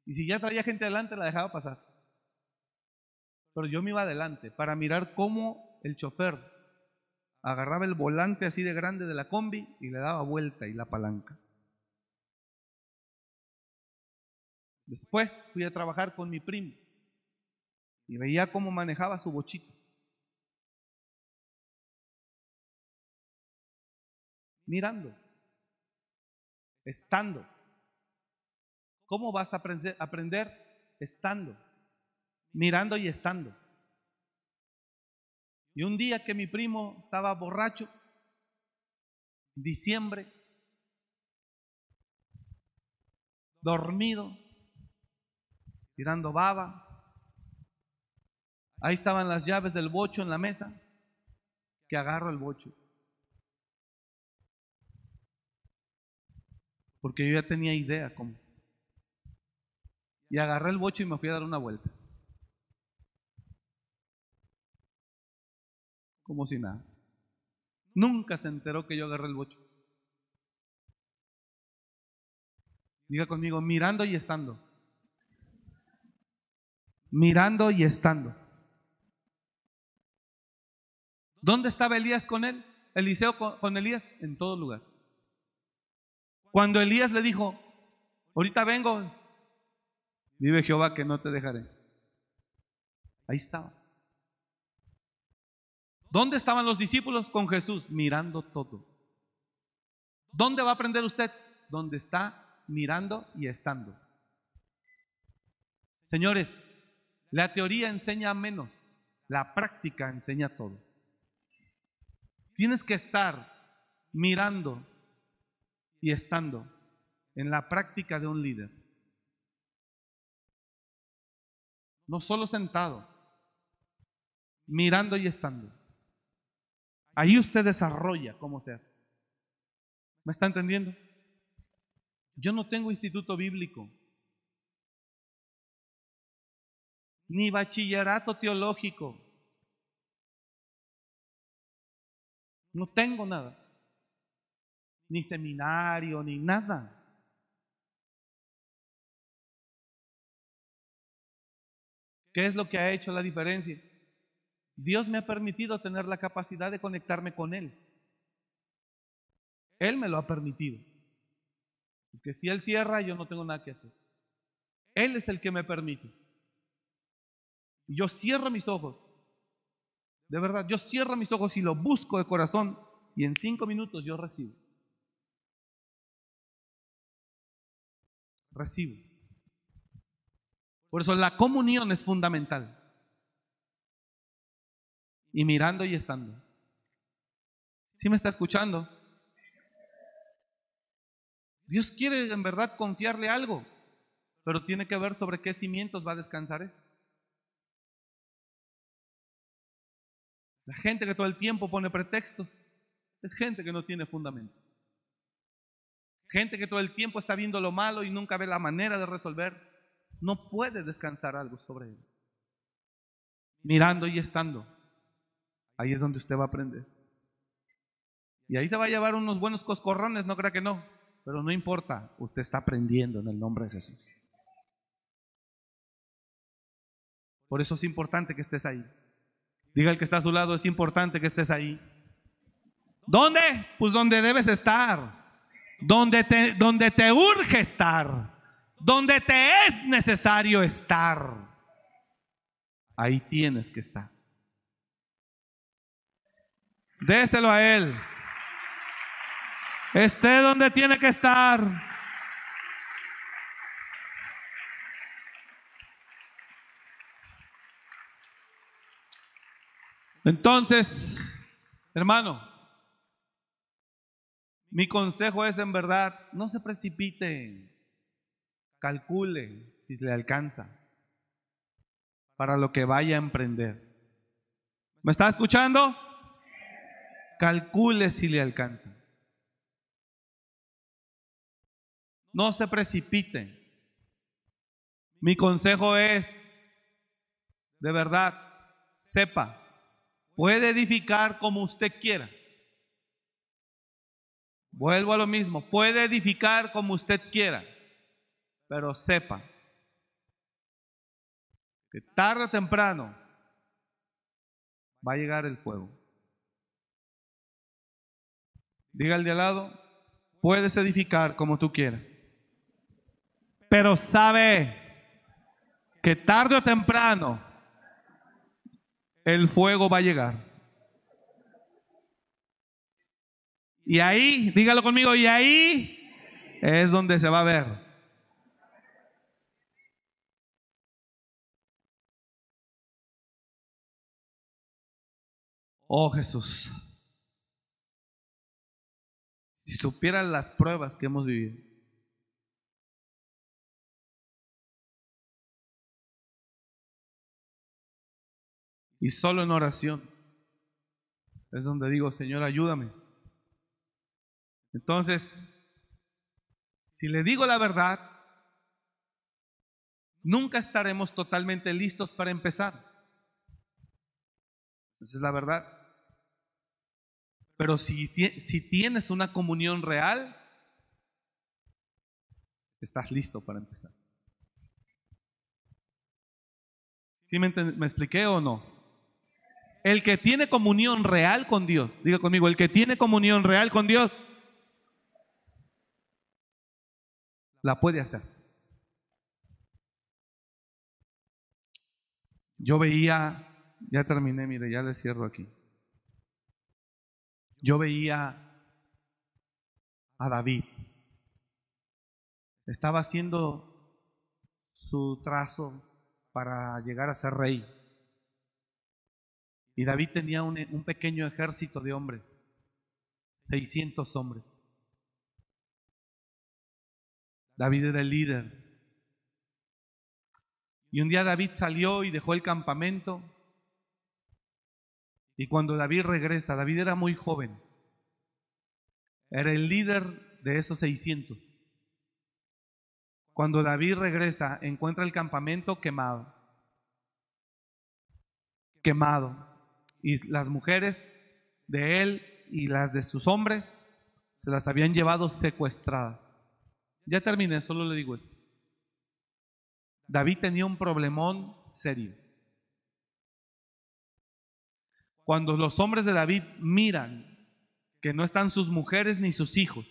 Y si ya traía gente adelante, la dejaba pasar. Pero yo me iba adelante para mirar cómo el chofer agarraba el volante así de grande de la combi y le daba vuelta y la palanca. Después fui a trabajar con mi primo y veía cómo manejaba su bochito. Mirando, estando. ¿Cómo vas a aprender? aprender? Estando, mirando y estando. Y un día que mi primo estaba borracho, diciembre, dormido, tirando baba, ahí estaban las llaves del bocho en la mesa, que agarro el bocho. Porque yo ya tenía idea cómo. Y agarré el bocho y me fui a dar una vuelta. Como si nada. Nunca se enteró que yo agarré el bocho. Diga conmigo, mirando y estando. Mirando y estando. ¿Dónde estaba Elías con él? Eliseo con, con Elías en todo lugar. Cuando Elías le dijo, ahorita vengo, vive Jehová que no te dejaré. Ahí estaba. ¿Dónde estaban los discípulos? Con Jesús, mirando todo. ¿Dónde va a aprender usted? Donde está mirando y estando. Señores, la teoría enseña menos, la práctica enseña todo. Tienes que estar mirando y estando en la práctica de un líder. No solo sentado, mirando y estando. Ahí usted desarrolla cómo se hace. ¿Me está entendiendo? Yo no tengo instituto bíblico, ni bachillerato teológico. No tengo nada ni seminario, ni nada. ¿Qué es lo que ha hecho la diferencia? Dios me ha permitido tener la capacidad de conectarme con Él. Él me lo ha permitido. Porque si Él cierra, yo no tengo nada que hacer. Él es el que me permite. Yo cierro mis ojos. De verdad, yo cierro mis ojos y lo busco de corazón y en cinco minutos yo recibo. Recibo. Por eso la comunión es fundamental. Y mirando y estando. ¿Sí me está escuchando? Dios quiere en verdad confiarle algo, pero tiene que ver sobre qué cimientos va a descansar eso. La gente que todo el tiempo pone pretextos es gente que no tiene fundamento. Gente que todo el tiempo está viendo lo malo y nunca ve la manera de resolver, no puede descansar algo sobre él. Mirando y estando, ahí es donde usted va a aprender. Y ahí se va a llevar unos buenos coscorrones, no crea que no, pero no importa, usted está aprendiendo en el nombre de Jesús. Por eso es importante que estés ahí. Diga el que está a su lado, es importante que estés ahí. ¿Dónde? Pues donde debes estar donde te, donde te urge estar, donde te es necesario estar, ahí tienes que estar. Déselo a Él. Esté donde tiene que estar. Entonces, hermano, mi consejo es en verdad, no se precipite, calcule si le alcanza para lo que vaya a emprender. ¿Me está escuchando? Calcule si le alcanza. No se precipite. Mi consejo es, de verdad, sepa, puede edificar como usted quiera Vuelvo a lo mismo. Puede edificar como usted quiera, pero sepa que tarde o temprano va a llegar el fuego. Diga al de al lado, puedes edificar como tú quieras, pero sabe que tarde o temprano el fuego va a llegar. Y ahí, dígalo conmigo, y ahí es donde se va a ver. Oh Jesús, si supieran las pruebas que hemos vivido. Y solo en oración es donde digo, Señor, ayúdame. Entonces, si le digo la verdad, nunca estaremos totalmente listos para empezar. Esa es la verdad. Pero si, si tienes una comunión real, estás listo para empezar. ¿Sí me, me expliqué o no? El que tiene comunión real con Dios, diga conmigo, el que tiene comunión real con Dios, la puede hacer. Yo veía, ya terminé, mire, ya le cierro aquí. Yo veía a David. Estaba haciendo su trazo para llegar a ser rey. Y David tenía un, un pequeño ejército de hombres, 600 hombres. David era el líder. Y un día David salió y dejó el campamento. Y cuando David regresa, David era muy joven. Era el líder de esos 600. Cuando David regresa, encuentra el campamento quemado. Quemado y las mujeres de él y las de sus hombres se las habían llevado secuestradas. Ya terminé, solo le digo esto. David tenía un problemón serio. Cuando los hombres de David miran que no están sus mujeres ni sus hijos,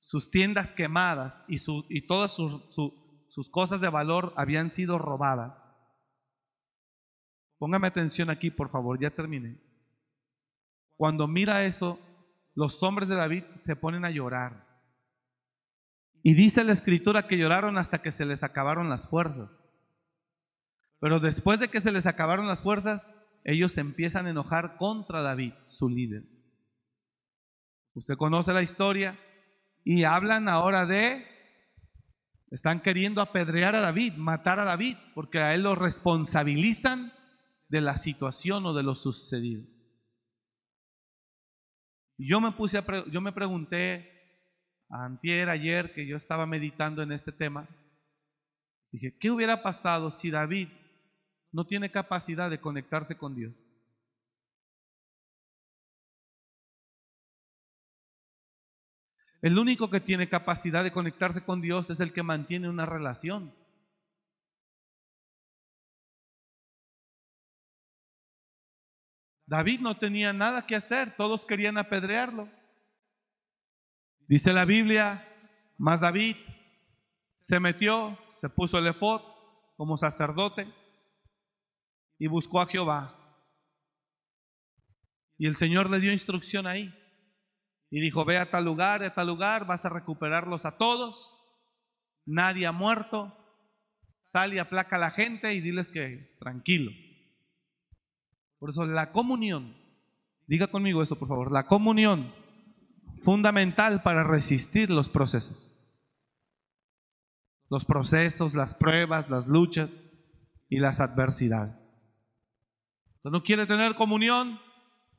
sus tiendas quemadas y, su, todas sus, sus cosas de valor habían sido robadas, Póngame atención aquí, por favor, ya terminé. Cuando mira eso, los hombres de David se ponen a llorar. Y dice la escritura que lloraron hasta que se les acabaron las fuerzas. Pero después de que se les acabaron las fuerzas, ellos empiezan a enojar contra David, su líder. Usted conoce la historia y hablan ahora de, están queriendo apedrear a David, matar a David, porque a él lo responsabilizan de la situación o de lo sucedido. yo me puse a yo me pregunté antier, ayer que yo estaba meditando en este tema, dije, ¿qué hubiera pasado si David no tiene capacidad de conectarse con Dios? El único que tiene capacidad de conectarse con Dios es el que mantiene una relación. David no tenía nada que hacer, todos querían apedrearlo. Dice la Biblia, más David se metió, se puso el efod como sacerdote y buscó a Jehová. Y el Señor le dio instrucción ahí. Y dijo, ve a tal lugar, a tal lugar, vas a recuperarlos a todos. Nadie ha muerto. Sal y aplaca a la gente y diles que tranquilo. Por eso la comunión, diga conmigo eso por favor, la comunión fundamental para resistir los procesos. Los procesos, las pruebas, las luchas y las adversidades. Usted no quiere tener comunión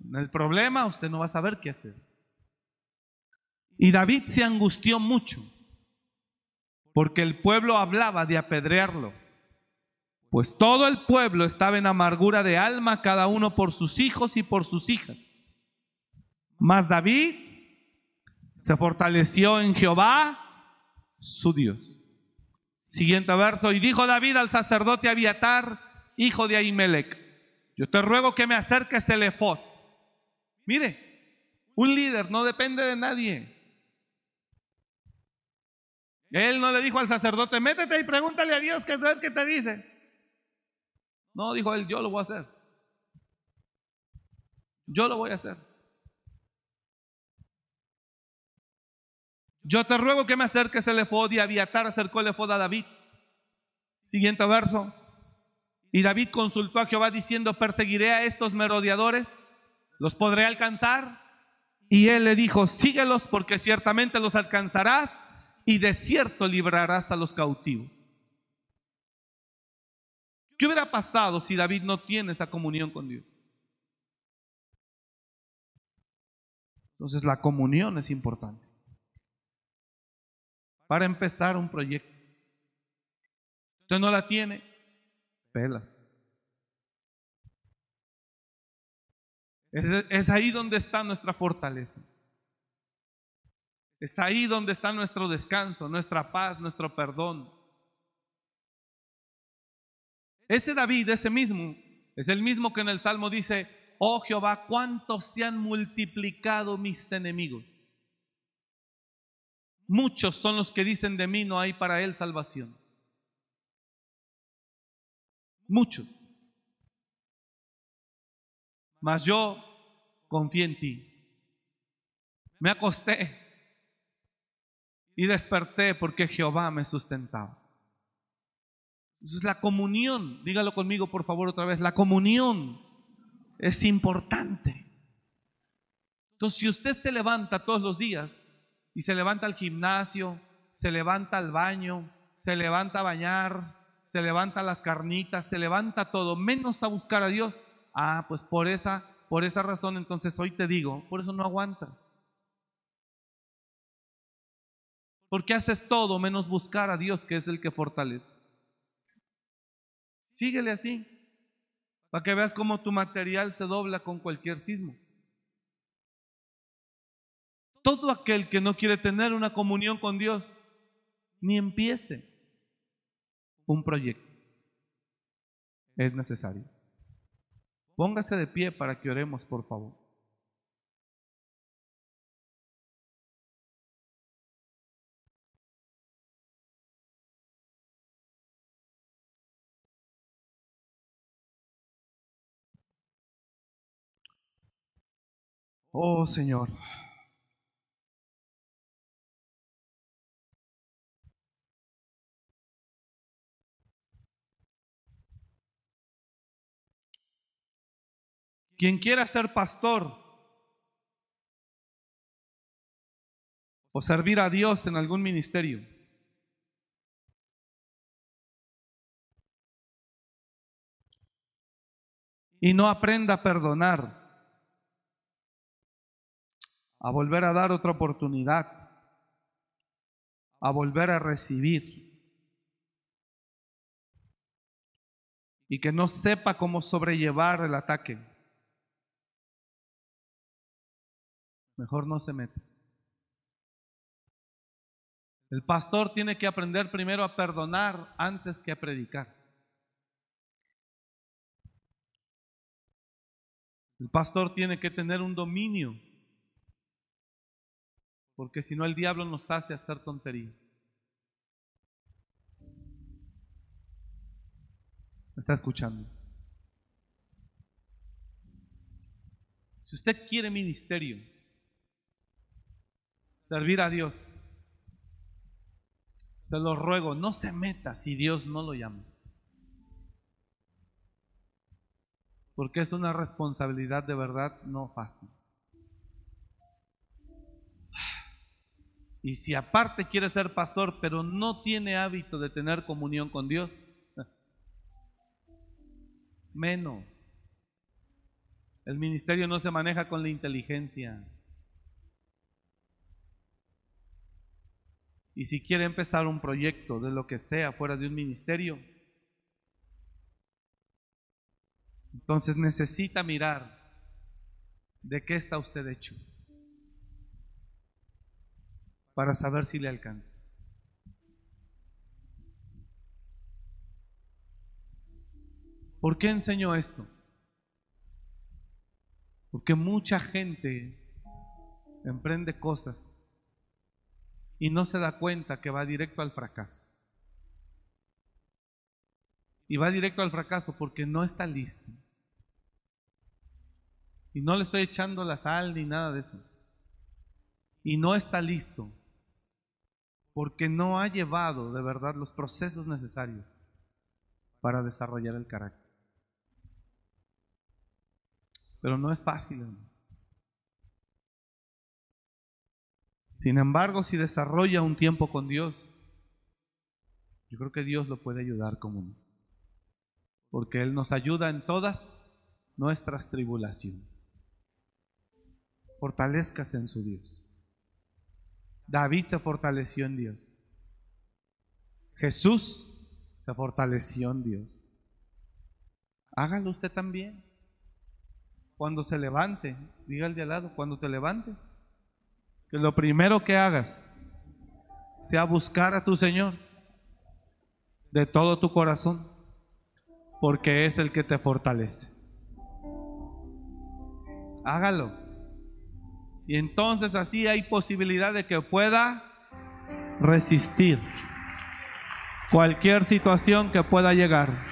en el problema, usted no va a saber qué hacer. Y David se angustió mucho porque el pueblo hablaba de apedrearlo. Pues todo el pueblo estaba en amargura de alma, cada uno por sus hijos y por sus hijas. Mas David se fortaleció en Jehová, su Dios. Siguiente verso, y dijo David al sacerdote Abiatar, hijo de Ahimelech, yo te ruego que me acerques el efod. Mire, un líder no depende de nadie. Él no le dijo al sacerdote, métete y pregúntale a Dios qué qué te dice. No, dijo él, yo lo voy a hacer. Yo lo voy a hacer. Yo te ruego que me acerques el efod y Abiatar acercó el efod a David. Siguiente verso. Y David consultó a Jehová diciendo, perseguiré a estos merodeadores, los podré alcanzar. Y él le dijo, síguelos porque ciertamente los alcanzarás y de cierto librarás a los cautivos. ¿Qué hubiera pasado si David no tiene esa comunión con Dios? Entonces la comunión es importante para empezar un proyecto. Usted no la tiene, pelas. Es, ahí donde está nuestra fortaleza. Es ahí donde está nuestro descanso, nuestra paz, nuestro perdón. Ese David, ese mismo, es el mismo que en el Salmo dice, oh Jehová, cuántos se han multiplicado mis enemigos. Muchos son los que dicen de mí no hay para él salvación. Muchos. Mas yo confié en ti. Me acosté y desperté porque Jehová me sustentaba. Entonces la comunión, dígalo conmigo por favor otra vez, la comunión es importante. Entonces si usted se levanta todos los días y se levanta al gimnasio, se levanta al baño, se levanta a bañar, se levanta a las carnitas, se levanta todo, menos a buscar a Dios. Ah, pues por esa, por esa razón entonces hoy te digo, por eso no aguanta. Porque haces todo menos buscar a Dios, que es el que fortalece. Síguele así, para que veas cómo tu material se dobla con cualquier sismo. Todo aquel que no quiere tener una comunión con Dios, ni empiece un proyecto. Es necesario. Póngase de pie para que oremos, por favor. Oh Señor. Quien quiera ser pastor o servir a Dios en algún ministerio, y no aprenda a perdonar, a volver a dar otra oportunidad, a volver a recibir, y que no sepa cómo sobrellevar el ataque, mejor no se meta. El pastor tiene que aprender primero a perdonar antes que a predicar. El pastor tiene que tener un dominio, porque si no el diablo nos hace hacer tonterías. ¿Me está escuchando? Si usted quiere ministerio, servir a Dios. Se lo ruego, no se meta si Dios no lo llama. Porque es una responsabilidad de verdad no fácil. Y si aparte quiere ser pastor, pero no tiene hábito de tener comunión con Dios, menos. El ministerio no se maneja con la inteligencia. Y si quiere empezar un proyecto de lo que sea fuera de un ministerio, entonces necesita mirar de qué está usted hecho. para saber si le alcanza. ¿Por qué enseño esto? Porque mucha gente emprende cosas y no se da cuenta que va directo al fracaso. Y va directo al fracaso porque no está listo. Y no le estoy echando la sal ni nada de eso. Y no está listo porque no ha llevado de verdad los procesos necesarios para desarrollar el carácter. Pero no es fácil. Sin embargo, si desarrolla un tiempo con Dios, yo creo que Dios lo puede ayudar como porque Él nos ayuda en todas nuestras tribulaciones. Fortalezcase en su Dios. David se fortaleció en Dios. Jesús se fortaleció en Dios. Hágalo usted también. Cuando se levante, diga al de al lado, cuando te levante, que lo primero que hagas sea buscar a tu Señor de todo tu corazón porque es el que te fortalece. Hágalo. Y entonces así hay posibilidad de que pueda resistir cualquier situación que pueda llegar.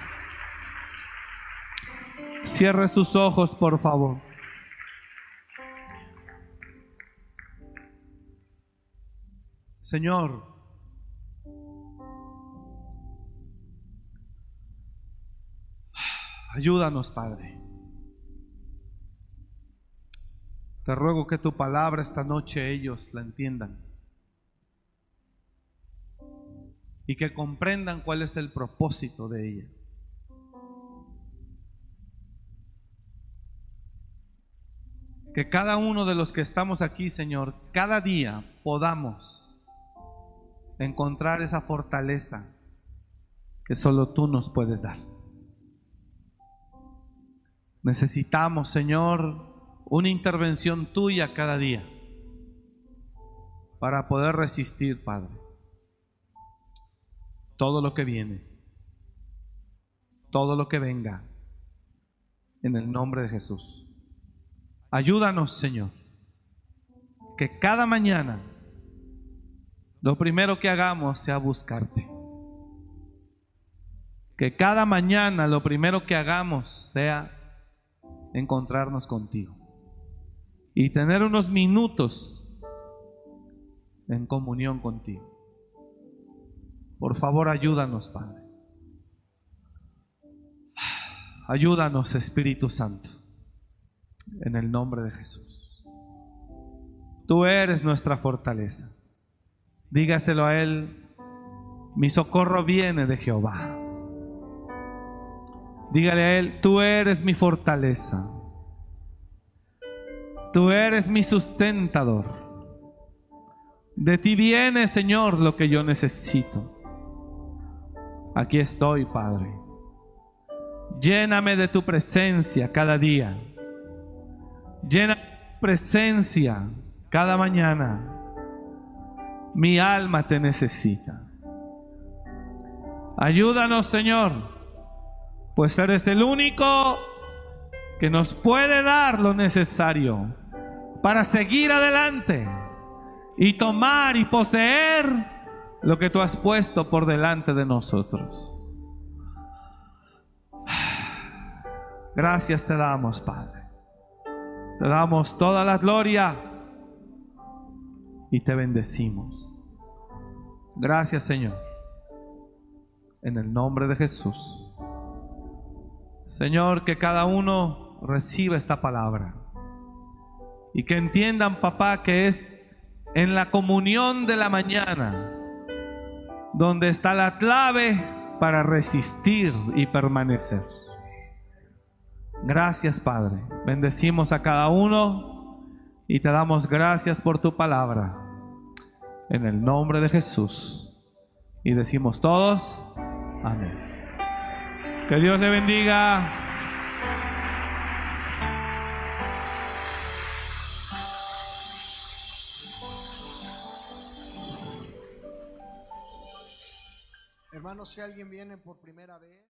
Cierre sus ojos, por favor. Señor, Ayúdanos, Padre. Te ruego que tu palabra esta noche ellos la entiendan. Y que comprendan cuál es el propósito de ella. Que cada uno de los que estamos aquí, Señor, cada día podamos encontrar esa fortaleza que solo tú nos puedes dar. Necesitamos, Señor, una intervención tuya cada día para poder resistir, Padre, todo lo que viene, todo lo que venga, en el nombre de Jesús. Ayúdanos, Señor, que cada mañana lo primero que hagamos sea buscarte. Que cada mañana lo primero que hagamos sea encontrarnos contigo y tener unos minutos en comunión contigo. Por favor, ayúdanos, Padre. Ayúdanos, Espíritu Santo, en el nombre de Jesús. Tú eres nuestra fortaleza. Dígaselo a Él, mi socorro viene de Jehová Dígale a Él, tú eres mi fortaleza. Tú eres mi sustentador. De ti viene, Señor, lo que yo necesito. Aquí estoy, Padre. Lléname de tu presencia cada día. Llena presencia cada mañana. Mi alma te necesita. Ayúdanos, Señor pues eres el único que nos puede dar lo necesario para seguir adelante y tomar y poseer lo que tú has puesto por delante de nosotros. Gracias te damos, Padre. Te damos toda la gloria y te bendecimos. Gracias, Señor. En el nombre de Jesús. Señor, que cada uno reciba esta palabra. Y que entiendan, papá, que es en la comunión de la mañana donde está la clave para resistir y permanecer. Gracias, Padre. Bendecimos a cada uno y te damos gracias por tu palabra en el nombre de Jesús. Y decimos todos, amén. Que Dios le bendiga. Hermanos, si alguien viene por primera vez.